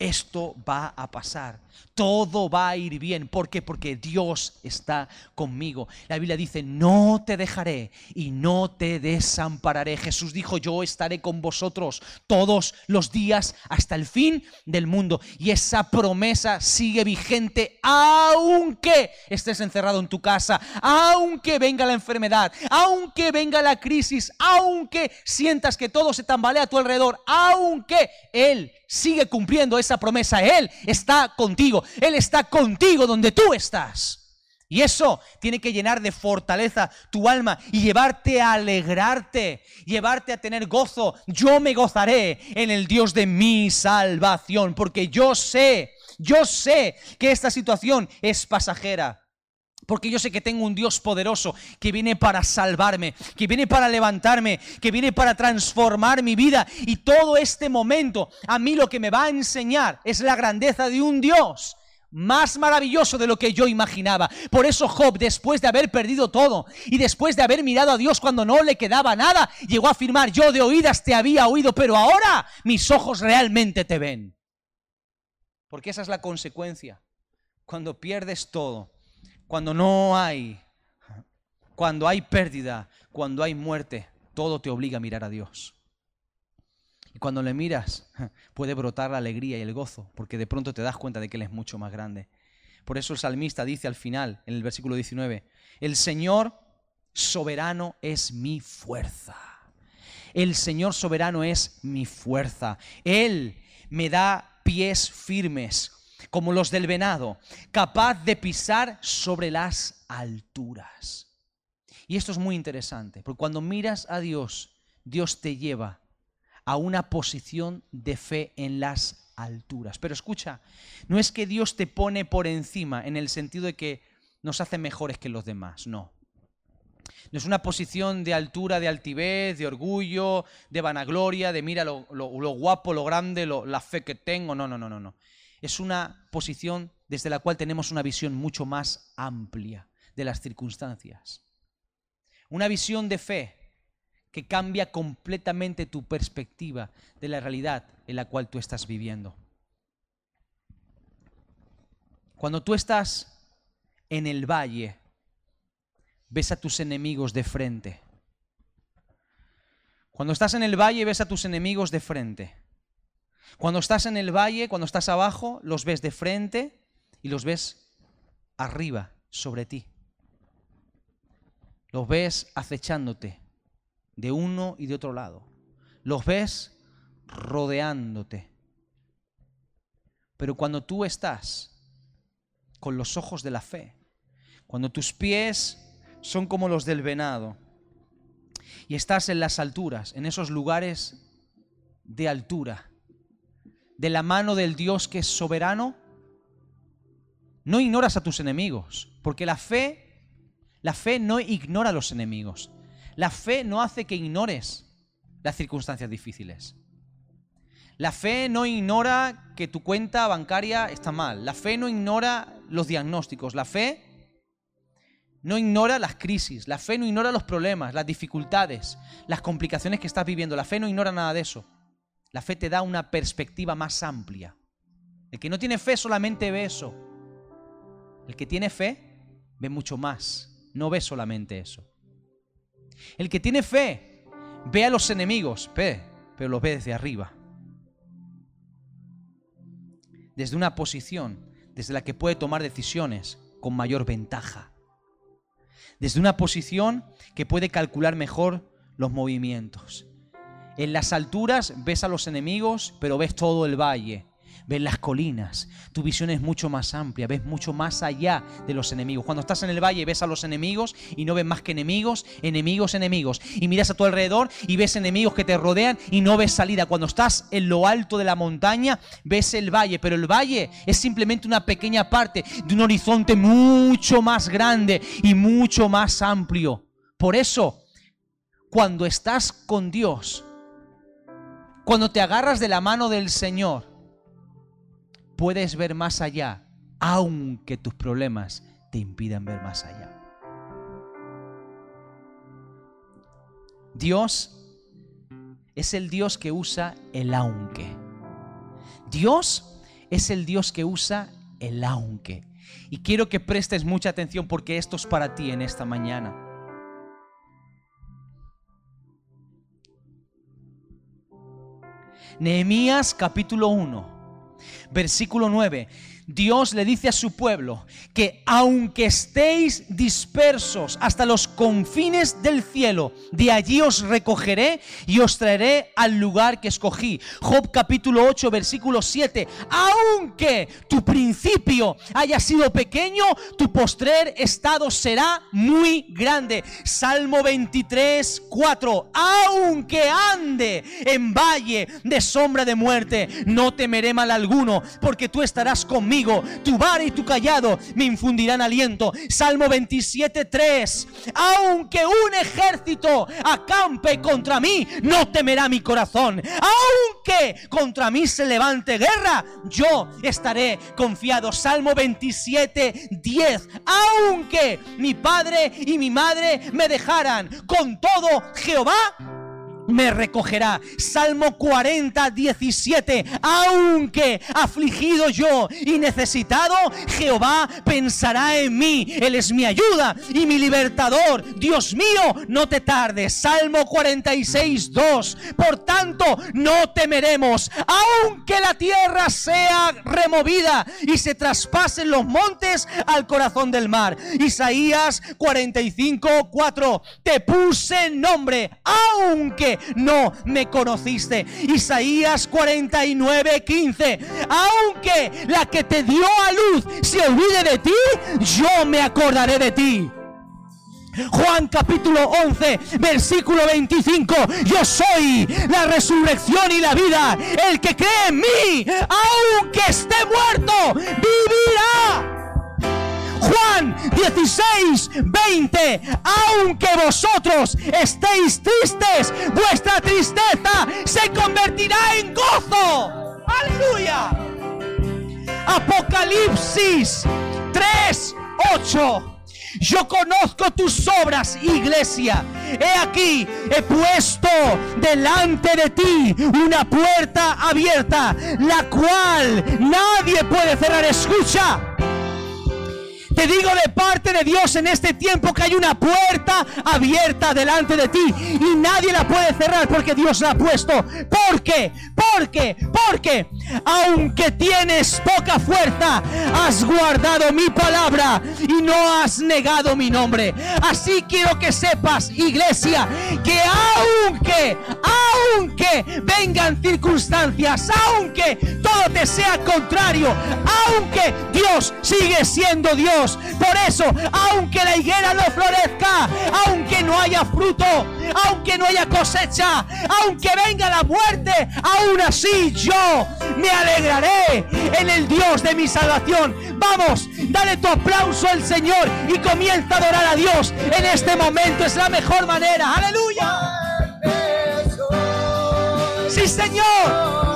esto va a pasar. Todo va a ir bien. ¿Por qué? Porque Dios está conmigo. La Biblia dice, no te dejaré y no te desampararé. Jesús dijo, yo estaré con vosotros todos los días hasta el fin del mundo. Y esa promesa sigue vigente aunque estés encerrado en tu casa, aunque venga la enfermedad, aunque venga la crisis, aunque sientas que todo se tambalea a tu alrededor, aunque Él sigue cumpliendo esa promesa. Él está contigo. Él está contigo donde tú estás. Y eso tiene que llenar de fortaleza tu alma y llevarte a alegrarte, llevarte a tener gozo. Yo me gozaré en el Dios de mi salvación, porque yo sé, yo sé que esta situación es pasajera. Porque yo sé que tengo un Dios poderoso que viene para salvarme, que viene para levantarme, que viene para transformar mi vida. Y todo este momento a mí lo que me va a enseñar es la grandeza de un Dios más maravilloso de lo que yo imaginaba. Por eso Job, después de haber perdido todo y después de haber mirado a Dios cuando no le quedaba nada, llegó a afirmar, yo de oídas te había oído, pero ahora mis ojos realmente te ven. Porque esa es la consecuencia. Cuando pierdes todo, cuando no hay, cuando hay pérdida, cuando hay muerte, todo te obliga a mirar a Dios. Y cuando le miras, puede brotar la alegría y el gozo, porque de pronto te das cuenta de que Él es mucho más grande. Por eso el salmista dice al final, en el versículo 19, el Señor soberano es mi fuerza. El Señor soberano es mi fuerza. Él me da pies firmes como los del venado, capaz de pisar sobre las alturas. Y esto es muy interesante, porque cuando miras a Dios, Dios te lleva a una posición de fe en las alturas. Pero escucha, no es que Dios te pone por encima en el sentido de que nos hace mejores que los demás, no. No es una posición de altura, de altivez, de orgullo, de vanagloria, de mira lo, guapo, lo grande, la fe que tengo. No, no, no, no, no es una posición desde la cual tenemos una visión mucho más amplia de las circunstancias. Una visión de fe que cambia completamente tu perspectiva de la realidad en la cual tú estás viviendo. Cuando tú estás en el valle, ves a tus enemigos de frente. Cuando estás en el valle, ves a tus enemigos de frente. Cuando estás en el valle, cuando estás abajo, los ves de frente y los ves arriba, sobre ti. Los ves acechándote de uno y de otro lado. Los ves rodeándote. Pero cuando tú estás con los ojos de la fe, cuando tus pies son como los del venado y estás en las alturas, en esos lugares de altura, de la mano del Dios que es soberano, no ignoras a tus enemigos, porque la fe, la fe no ignora a los enemigos. La fe no hace que ignores las circunstancias difíciles. La fe no ignora que tu cuenta bancaria está mal. La fe no ignora los diagnósticos. La fe no ignora las crisis. La fe no ignora los problemas, las dificultades, las complicaciones que estás viviendo. La fe no ignora nada de eso. La fe te da una perspectiva más amplia. El que no tiene fe solamente ve eso. El que tiene fe ve mucho más. No ve solamente eso. El que tiene fe ve a los enemigos, ve, pero los ve desde arriba. Desde una posición desde la que puede tomar decisiones con mayor ventaja. Desde una posición que puede calcular mejor los movimientos. En las alturas ves a los enemigos, pero ves todo el valle, ves las colinas. Tu visión es mucho más amplia, ves mucho más allá de los enemigos. Cuando estás en el valle ves a los enemigos y no ves más que enemigos, enemigos, enemigos. Y miras a tu alrededor y ves enemigos que te rodean y no ves salida. Cuando estás en lo alto de la montaña ves el valle, pero el valle es simplemente una pequeña parte de un horizonte mucho más grande y mucho más amplio. Por eso, cuando estás con Dios, cuando te agarras de la mano del Señor, puedes ver más allá, aunque tus problemas te impidan ver más allá. Dios es el Dios que usa el aunque. Dios es el Dios que usa el aunque. Y quiero que prestes mucha atención porque esto es para ti en esta mañana. Nehemías capítulo 1, versículo 9. Dios le dice a su pueblo que aunque estéis dispersos hasta los confines del cielo, de allí os recogeré y os traeré al lugar que escogí. Job capítulo 8, versículo 7. Aunque tu principio haya sido pequeño, tu postrer estado será muy grande. Salmo 23, 4. Aunque ande en valle de sombra de muerte, no temeré mal alguno, porque tú estarás conmigo tu vara y tu callado me infundirán aliento. Salmo 27, 3. Aunque un ejército acampe contra mí, no temerá mi corazón. Aunque contra mí se levante guerra, yo estaré confiado. Salmo 27, 10. Aunque mi padre y mi madre me dejaran, con todo Jehová me recogerá. Salmo 40, 17. Aunque afligido yo y necesitado, Jehová pensará en mí. Él es mi ayuda y mi libertador. Dios mío, no te tardes. Salmo 46, 2. Por tanto, no temeremos, aunque la tierra sea removida y se traspasen los montes al corazón del mar. Isaías 45, 4. Te puse nombre, aunque no me conociste. Isaías 49, 15. Aunque la que te dio a luz se olvide de ti, yo me acordaré de ti. Juan capítulo 11, versículo 25. Yo soy la resurrección y la vida. El que cree en mí, aunque esté muerto, vivirá. Juan 16, 20. Aunque vosotros estéis tristes, vuestra tristeza se convertirá en gozo. Aleluya. Apocalipsis 3, 8. Yo conozco tus obras, iglesia. He aquí, he puesto delante de ti una puerta abierta, la cual nadie puede cerrar. Escucha. Te digo de parte de Dios en este tiempo que hay una puerta abierta delante de ti y nadie la puede cerrar porque Dios la ha puesto. ¿Por qué? Porque, porque, aunque tienes poca fuerza, has guardado mi palabra y no has negado mi nombre. Así quiero que sepas, iglesia, que aunque, aunque vengan circunstancias, aunque todo te sea contrario, aunque Dios sigue siendo Dios, por eso, aunque la higuera no florezca, aunque no haya fruto, aunque no haya cosecha, aunque venga la muerte, aún así yo me alegraré en el Dios de mi salvación. Vamos, dale tu aplauso al Señor y comienza a adorar a Dios en este momento. Es la mejor manera. Aleluya. Sí, Señor.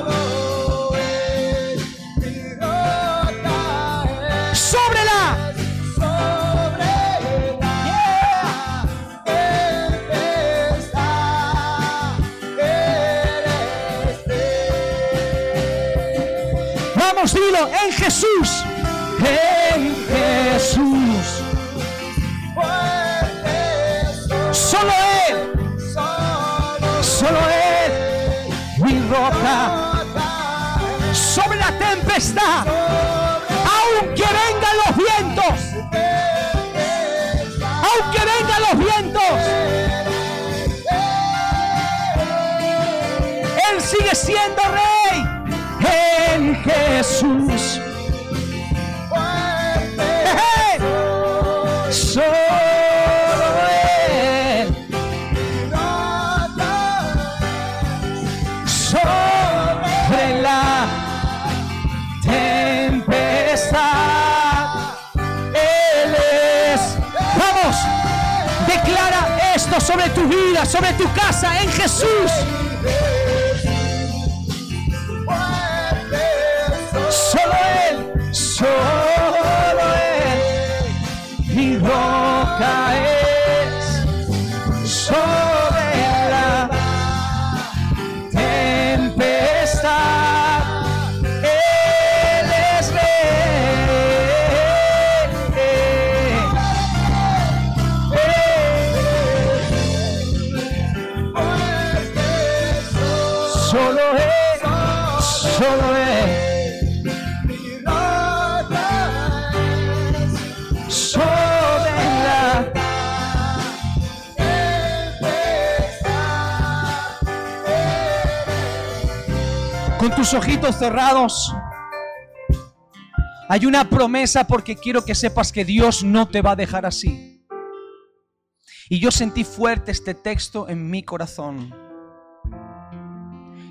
En Jesús, en Jesús. Solo Él, solo Él, mi roca, sobre la tempestad, aunque vengan los vientos, aunque vengan los vientos, Él sigue siendo rey. Esto sobre tu vida, sobre tu casa en Jesús. Ojitos cerrados. Hay una promesa porque quiero que sepas que Dios no te va a dejar así. Y yo sentí fuerte este texto en mi corazón.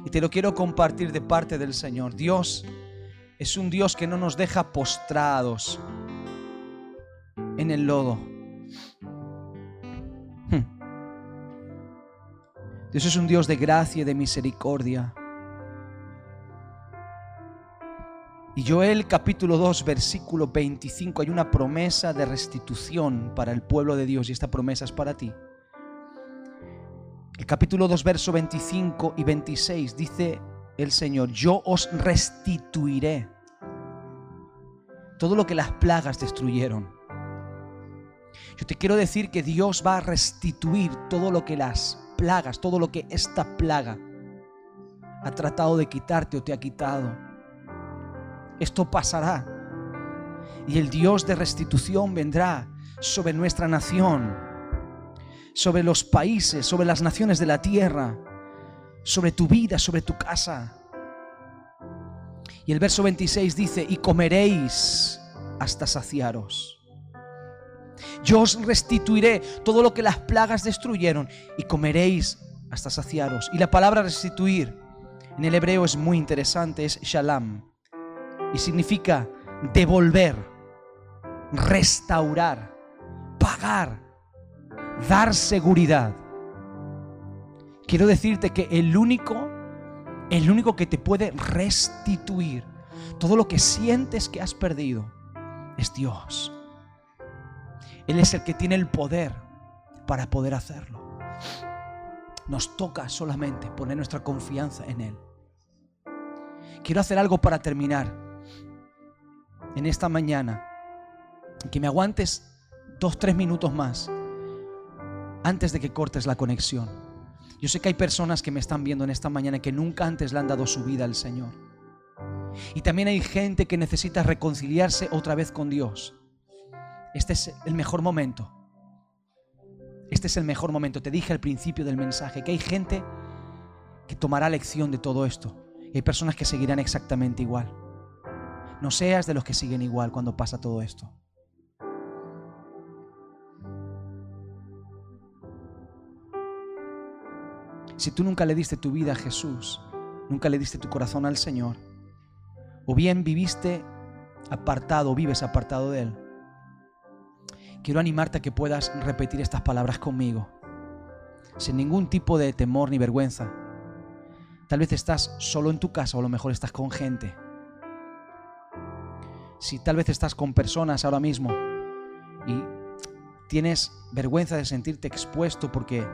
Y te lo quiero compartir de parte del Señor. Dios es un Dios que no nos deja postrados en el lodo. Hmm. Dios es un Dios de gracia y de misericordia. Y Joel capítulo 2 versículo 25 hay una promesa de restitución para el pueblo de Dios y esta promesa es para ti. El capítulo 2 verso 25 y 26 dice el Señor, yo os restituiré todo lo que las plagas destruyeron. Yo te quiero decir que Dios va a restituir todo lo que las plagas, todo lo que esta plaga ha tratado de quitarte o te ha quitado esto pasará. Y el Dios de restitución vendrá sobre nuestra nación, sobre los países, sobre las naciones de la tierra, sobre tu vida, sobre tu casa. Y el verso 26 dice, y comeréis hasta saciaros. Yo os restituiré todo lo que las plagas destruyeron y comeréis hasta saciaros. Y la palabra restituir en el hebreo es muy interesante, es shalom y significa devolver, restaurar, pagar, dar seguridad. Quiero decirte que el único, el único que te puede restituir todo lo que sientes que has perdido es Dios. Él es el que tiene el poder para poder hacerlo. Nos toca solamente poner nuestra confianza en Él. Quiero hacer algo para terminar en esta mañana, que me aguantes dos, tres minutos más antes de que cortes la conexión. Yo sé que hay personas que me están viendo en esta mañana que nunca antes le han dado su vida al Señor. Y también hay gente que necesita reconciliarse otra vez con Dios. Este es el mejor momento. Este es el mejor momento. Te dije al principio del mensaje que hay gente que tomará lección de todo esto. Y hay personas que seguirán exactamente igual. No seas de los que siguen igual cuando pasa todo esto. Si tú nunca le diste tu vida a Jesús, nunca le diste tu corazón al Señor, o bien viviste apartado, vives apartado de Él, quiero animarte a que puedas repetir estas palabras conmigo, sin ningún tipo de temor ni vergüenza. Tal vez estás solo en tu casa o a lo mejor estás con gente si tal vez estás con personas ahora mismo y tienes vergüenza de sentirte expuesto porque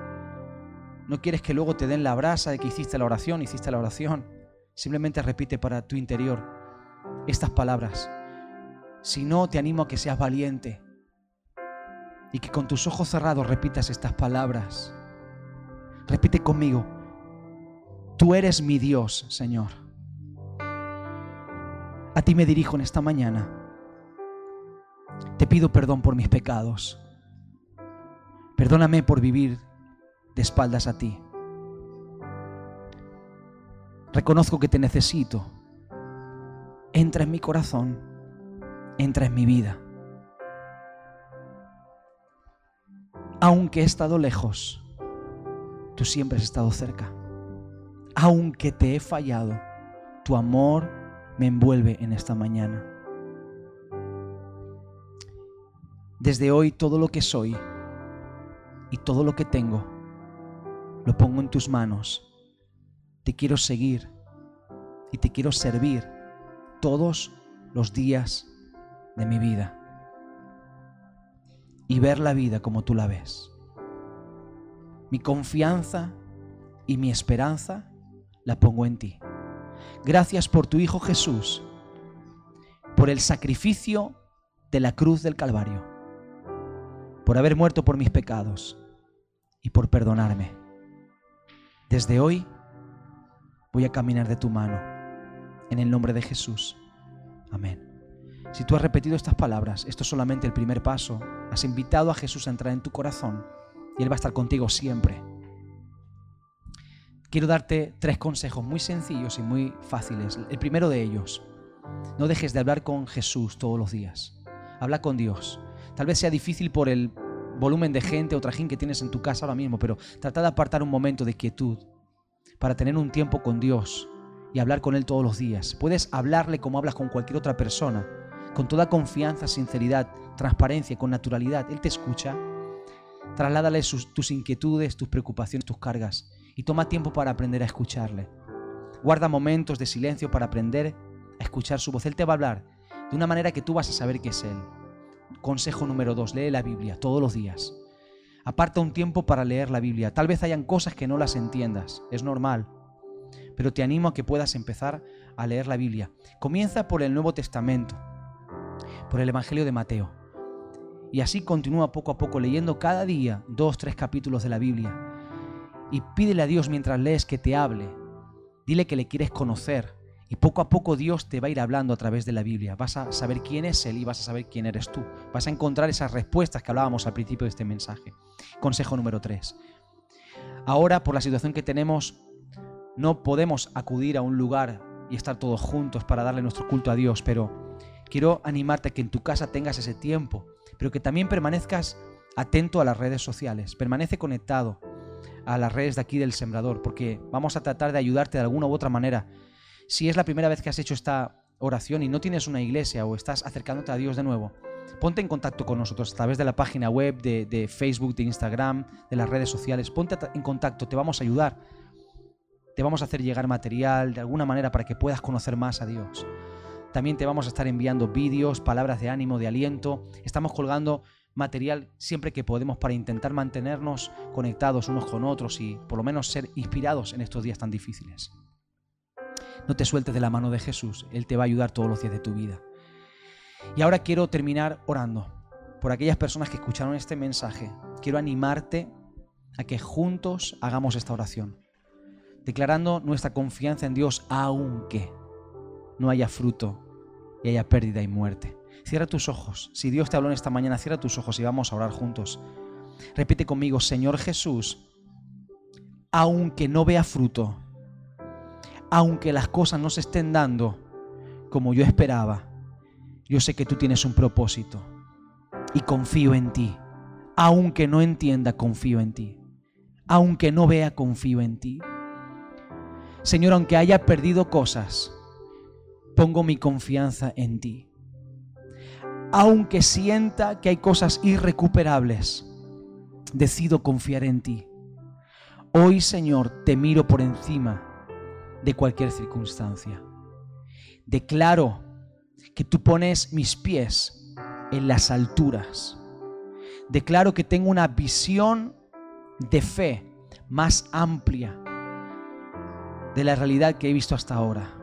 no quieres que luego te den la brasa de que hiciste la oración, hiciste la oración, simplemente repite para tu interior estas palabras. Si no, te animo a que seas valiente y que con tus ojos cerrados repitas estas palabras. Repite conmigo, tú eres mi Dios, Señor. A ti me dirijo en esta mañana. Te pido perdón por mis pecados. Perdóname por vivir de espaldas a ti. Reconozco que te necesito. Entra en mi corazón. Entra en mi vida. Aunque he estado lejos, tú siempre has estado cerca. Aunque te he fallado, tu amor me envuelve en esta mañana. Desde hoy todo lo que soy y todo lo que tengo lo pongo en tus manos. Te quiero seguir y te quiero servir todos los días de mi vida y ver la vida como tú la ves. Mi confianza y mi esperanza la pongo en ti. Gracias por tu Hijo Jesús, por el sacrificio de la cruz del Calvario, por haber muerto por mis pecados y por perdonarme. Desde hoy voy a caminar de tu mano, en el nombre de Jesús. Amén. Si tú has repetido estas palabras, esto es solamente el primer paso. Has invitado a Jesús a entrar en tu corazón y Él va a estar contigo siempre. Quiero darte tres consejos muy sencillos y muy fáciles. El primero de ellos, no dejes de hablar con Jesús todos los días. Habla con Dios. Tal vez sea difícil por el volumen de gente o trajín que tienes en tu casa ahora mismo, pero trata de apartar un momento de quietud para tener un tiempo con Dios y hablar con Él todos los días. Puedes hablarle como hablas con cualquier otra persona, con toda confianza, sinceridad, transparencia, con naturalidad. Él te escucha. Trasládale tus inquietudes, tus preocupaciones, tus cargas y toma tiempo para aprender a escucharle. Guarda momentos de silencio para aprender a escuchar su voz. Él te va a hablar de una manera que tú vas a saber que es Él. Consejo número dos, lee la Biblia todos los días. Aparta un tiempo para leer la Biblia. Tal vez hayan cosas que no las entiendas, es normal, pero te animo a que puedas empezar a leer la Biblia. Comienza por el Nuevo Testamento, por el Evangelio de Mateo. Y así continúa poco a poco leyendo cada día dos, tres capítulos de la Biblia y pídele a Dios mientras lees que te hable. Dile que le quieres conocer y poco a poco Dios te va a ir hablando a través de la Biblia. Vas a saber quién es Él y vas a saber quién eres tú. Vas a encontrar esas respuestas que hablábamos al principio de este mensaje. Consejo número 3. Ahora, por la situación que tenemos, no podemos acudir a un lugar y estar todos juntos para darle nuestro culto a Dios, pero quiero animarte a que en tu casa tengas ese tiempo, pero que también permanezcas atento a las redes sociales, permanece conectado, a las redes de aquí del Sembrador, porque vamos a tratar de ayudarte de alguna u otra manera. Si es la primera vez que has hecho esta oración y no tienes una iglesia o estás acercándote a Dios de nuevo, ponte en contacto con nosotros a través de la página web, de, de Facebook, de Instagram, de las redes sociales. Ponte en contacto, te vamos a ayudar. Te vamos a hacer llegar material de alguna manera para que puedas conocer más a Dios. También te vamos a estar enviando vídeos, palabras de ánimo, de aliento. Estamos colgando material siempre que podemos para intentar mantenernos conectados unos con otros y por lo menos ser inspirados en estos días tan difíciles. No te sueltes de la mano de Jesús, Él te va a ayudar todos los días de tu vida. Y ahora quiero terminar orando por aquellas personas que escucharon este mensaje. Quiero animarte a que juntos hagamos esta oración, declarando nuestra confianza en Dios aunque no haya fruto y haya pérdida y muerte. Cierra tus ojos. Si Dios te habló en esta mañana, cierra tus ojos y vamos a orar juntos. Repite conmigo, Señor Jesús, aunque no vea fruto, aunque las cosas no se estén dando como yo esperaba, yo sé que tú tienes un propósito y confío en ti. Aunque no entienda, confío en ti. Aunque no vea, confío en ti. Señor, aunque haya perdido cosas, pongo mi confianza en ti aunque sienta que hay cosas irrecuperables, decido confiar en ti. Hoy, Señor, te miro por encima de cualquier circunstancia. Declaro que tú pones mis pies en las alturas. Declaro que tengo una visión de fe más amplia de la realidad que he visto hasta ahora.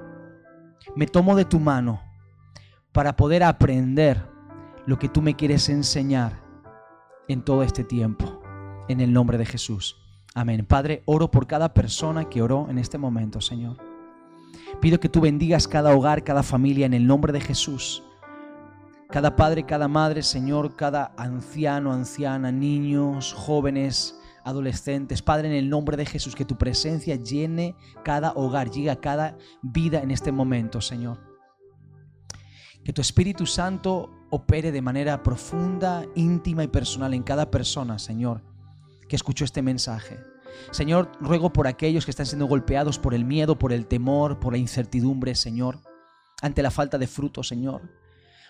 Me tomo de tu mano para poder aprender lo que tú me quieres enseñar en todo este tiempo. En el nombre de Jesús. Amén. Padre, oro por cada persona que oró en este momento, Señor. Pido que tú bendigas cada hogar, cada familia en el nombre de Jesús. Cada padre, cada madre, Señor, cada anciano, anciana, niños, jóvenes, adolescentes. Padre, en el nombre de Jesús, que tu presencia llene cada hogar, llegue a cada vida en este momento, Señor. Que tu Espíritu Santo opere de manera profunda, íntima y personal en cada persona, Señor, que escuchó este mensaje. Señor, ruego por aquellos que están siendo golpeados por el miedo, por el temor, por la incertidumbre, Señor, ante la falta de fruto, Señor.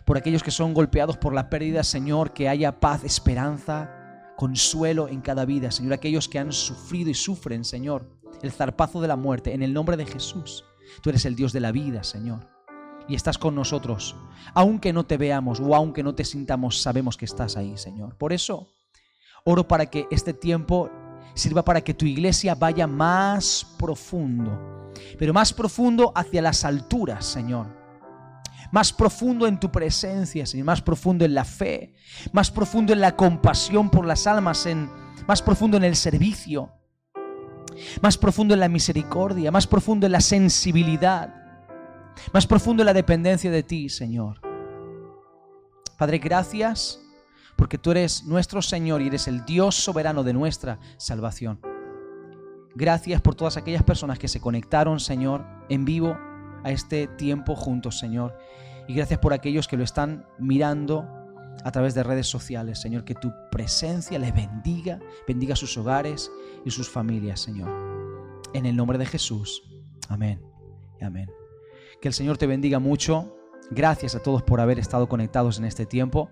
Por aquellos que son golpeados por la pérdida, Señor, que haya paz, esperanza, consuelo en cada vida, Señor. Aquellos que han sufrido y sufren, Señor, el zarpazo de la muerte, en el nombre de Jesús. Tú eres el Dios de la vida, Señor y estás con nosotros. Aunque no te veamos o aunque no te sintamos, sabemos que estás ahí, Señor. Por eso, oro para que este tiempo sirva para que tu iglesia vaya más profundo, pero más profundo hacia las alturas, Señor. Más profundo en tu presencia, Señor, más profundo en la fe, más profundo en la compasión por las almas, en, más profundo en el servicio, más profundo en la misericordia, más profundo en la sensibilidad más profundo la dependencia de ti, Señor. Padre, gracias porque tú eres nuestro Señor y eres el Dios soberano de nuestra salvación. Gracias por todas aquellas personas que se conectaron, Señor, en vivo a este tiempo juntos, Señor. Y gracias por aquellos que lo están mirando a través de redes sociales, Señor. Que tu presencia les bendiga, bendiga sus hogares y sus familias, Señor. En el nombre de Jesús. Amén. Amén. Que el Señor te bendiga mucho. Gracias a todos por haber estado conectados en este tiempo.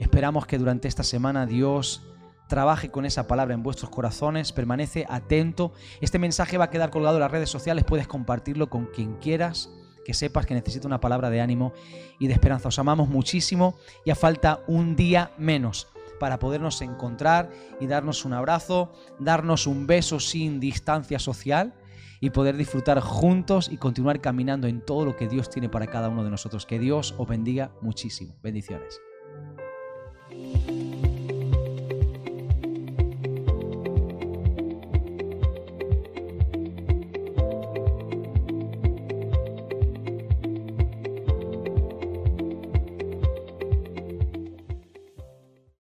Esperamos que durante esta semana Dios trabaje con esa palabra en vuestros corazones, permanece atento. Este mensaje va a quedar colgado en las redes sociales, puedes compartirlo con quien quieras, que sepas que necesita una palabra de ánimo y de esperanza. Os amamos muchísimo, ya falta un día menos para podernos encontrar y darnos un abrazo, darnos un beso sin distancia social y poder disfrutar juntos y continuar caminando en todo lo que Dios tiene para cada uno de nosotros. Que Dios os bendiga muchísimo. Bendiciones.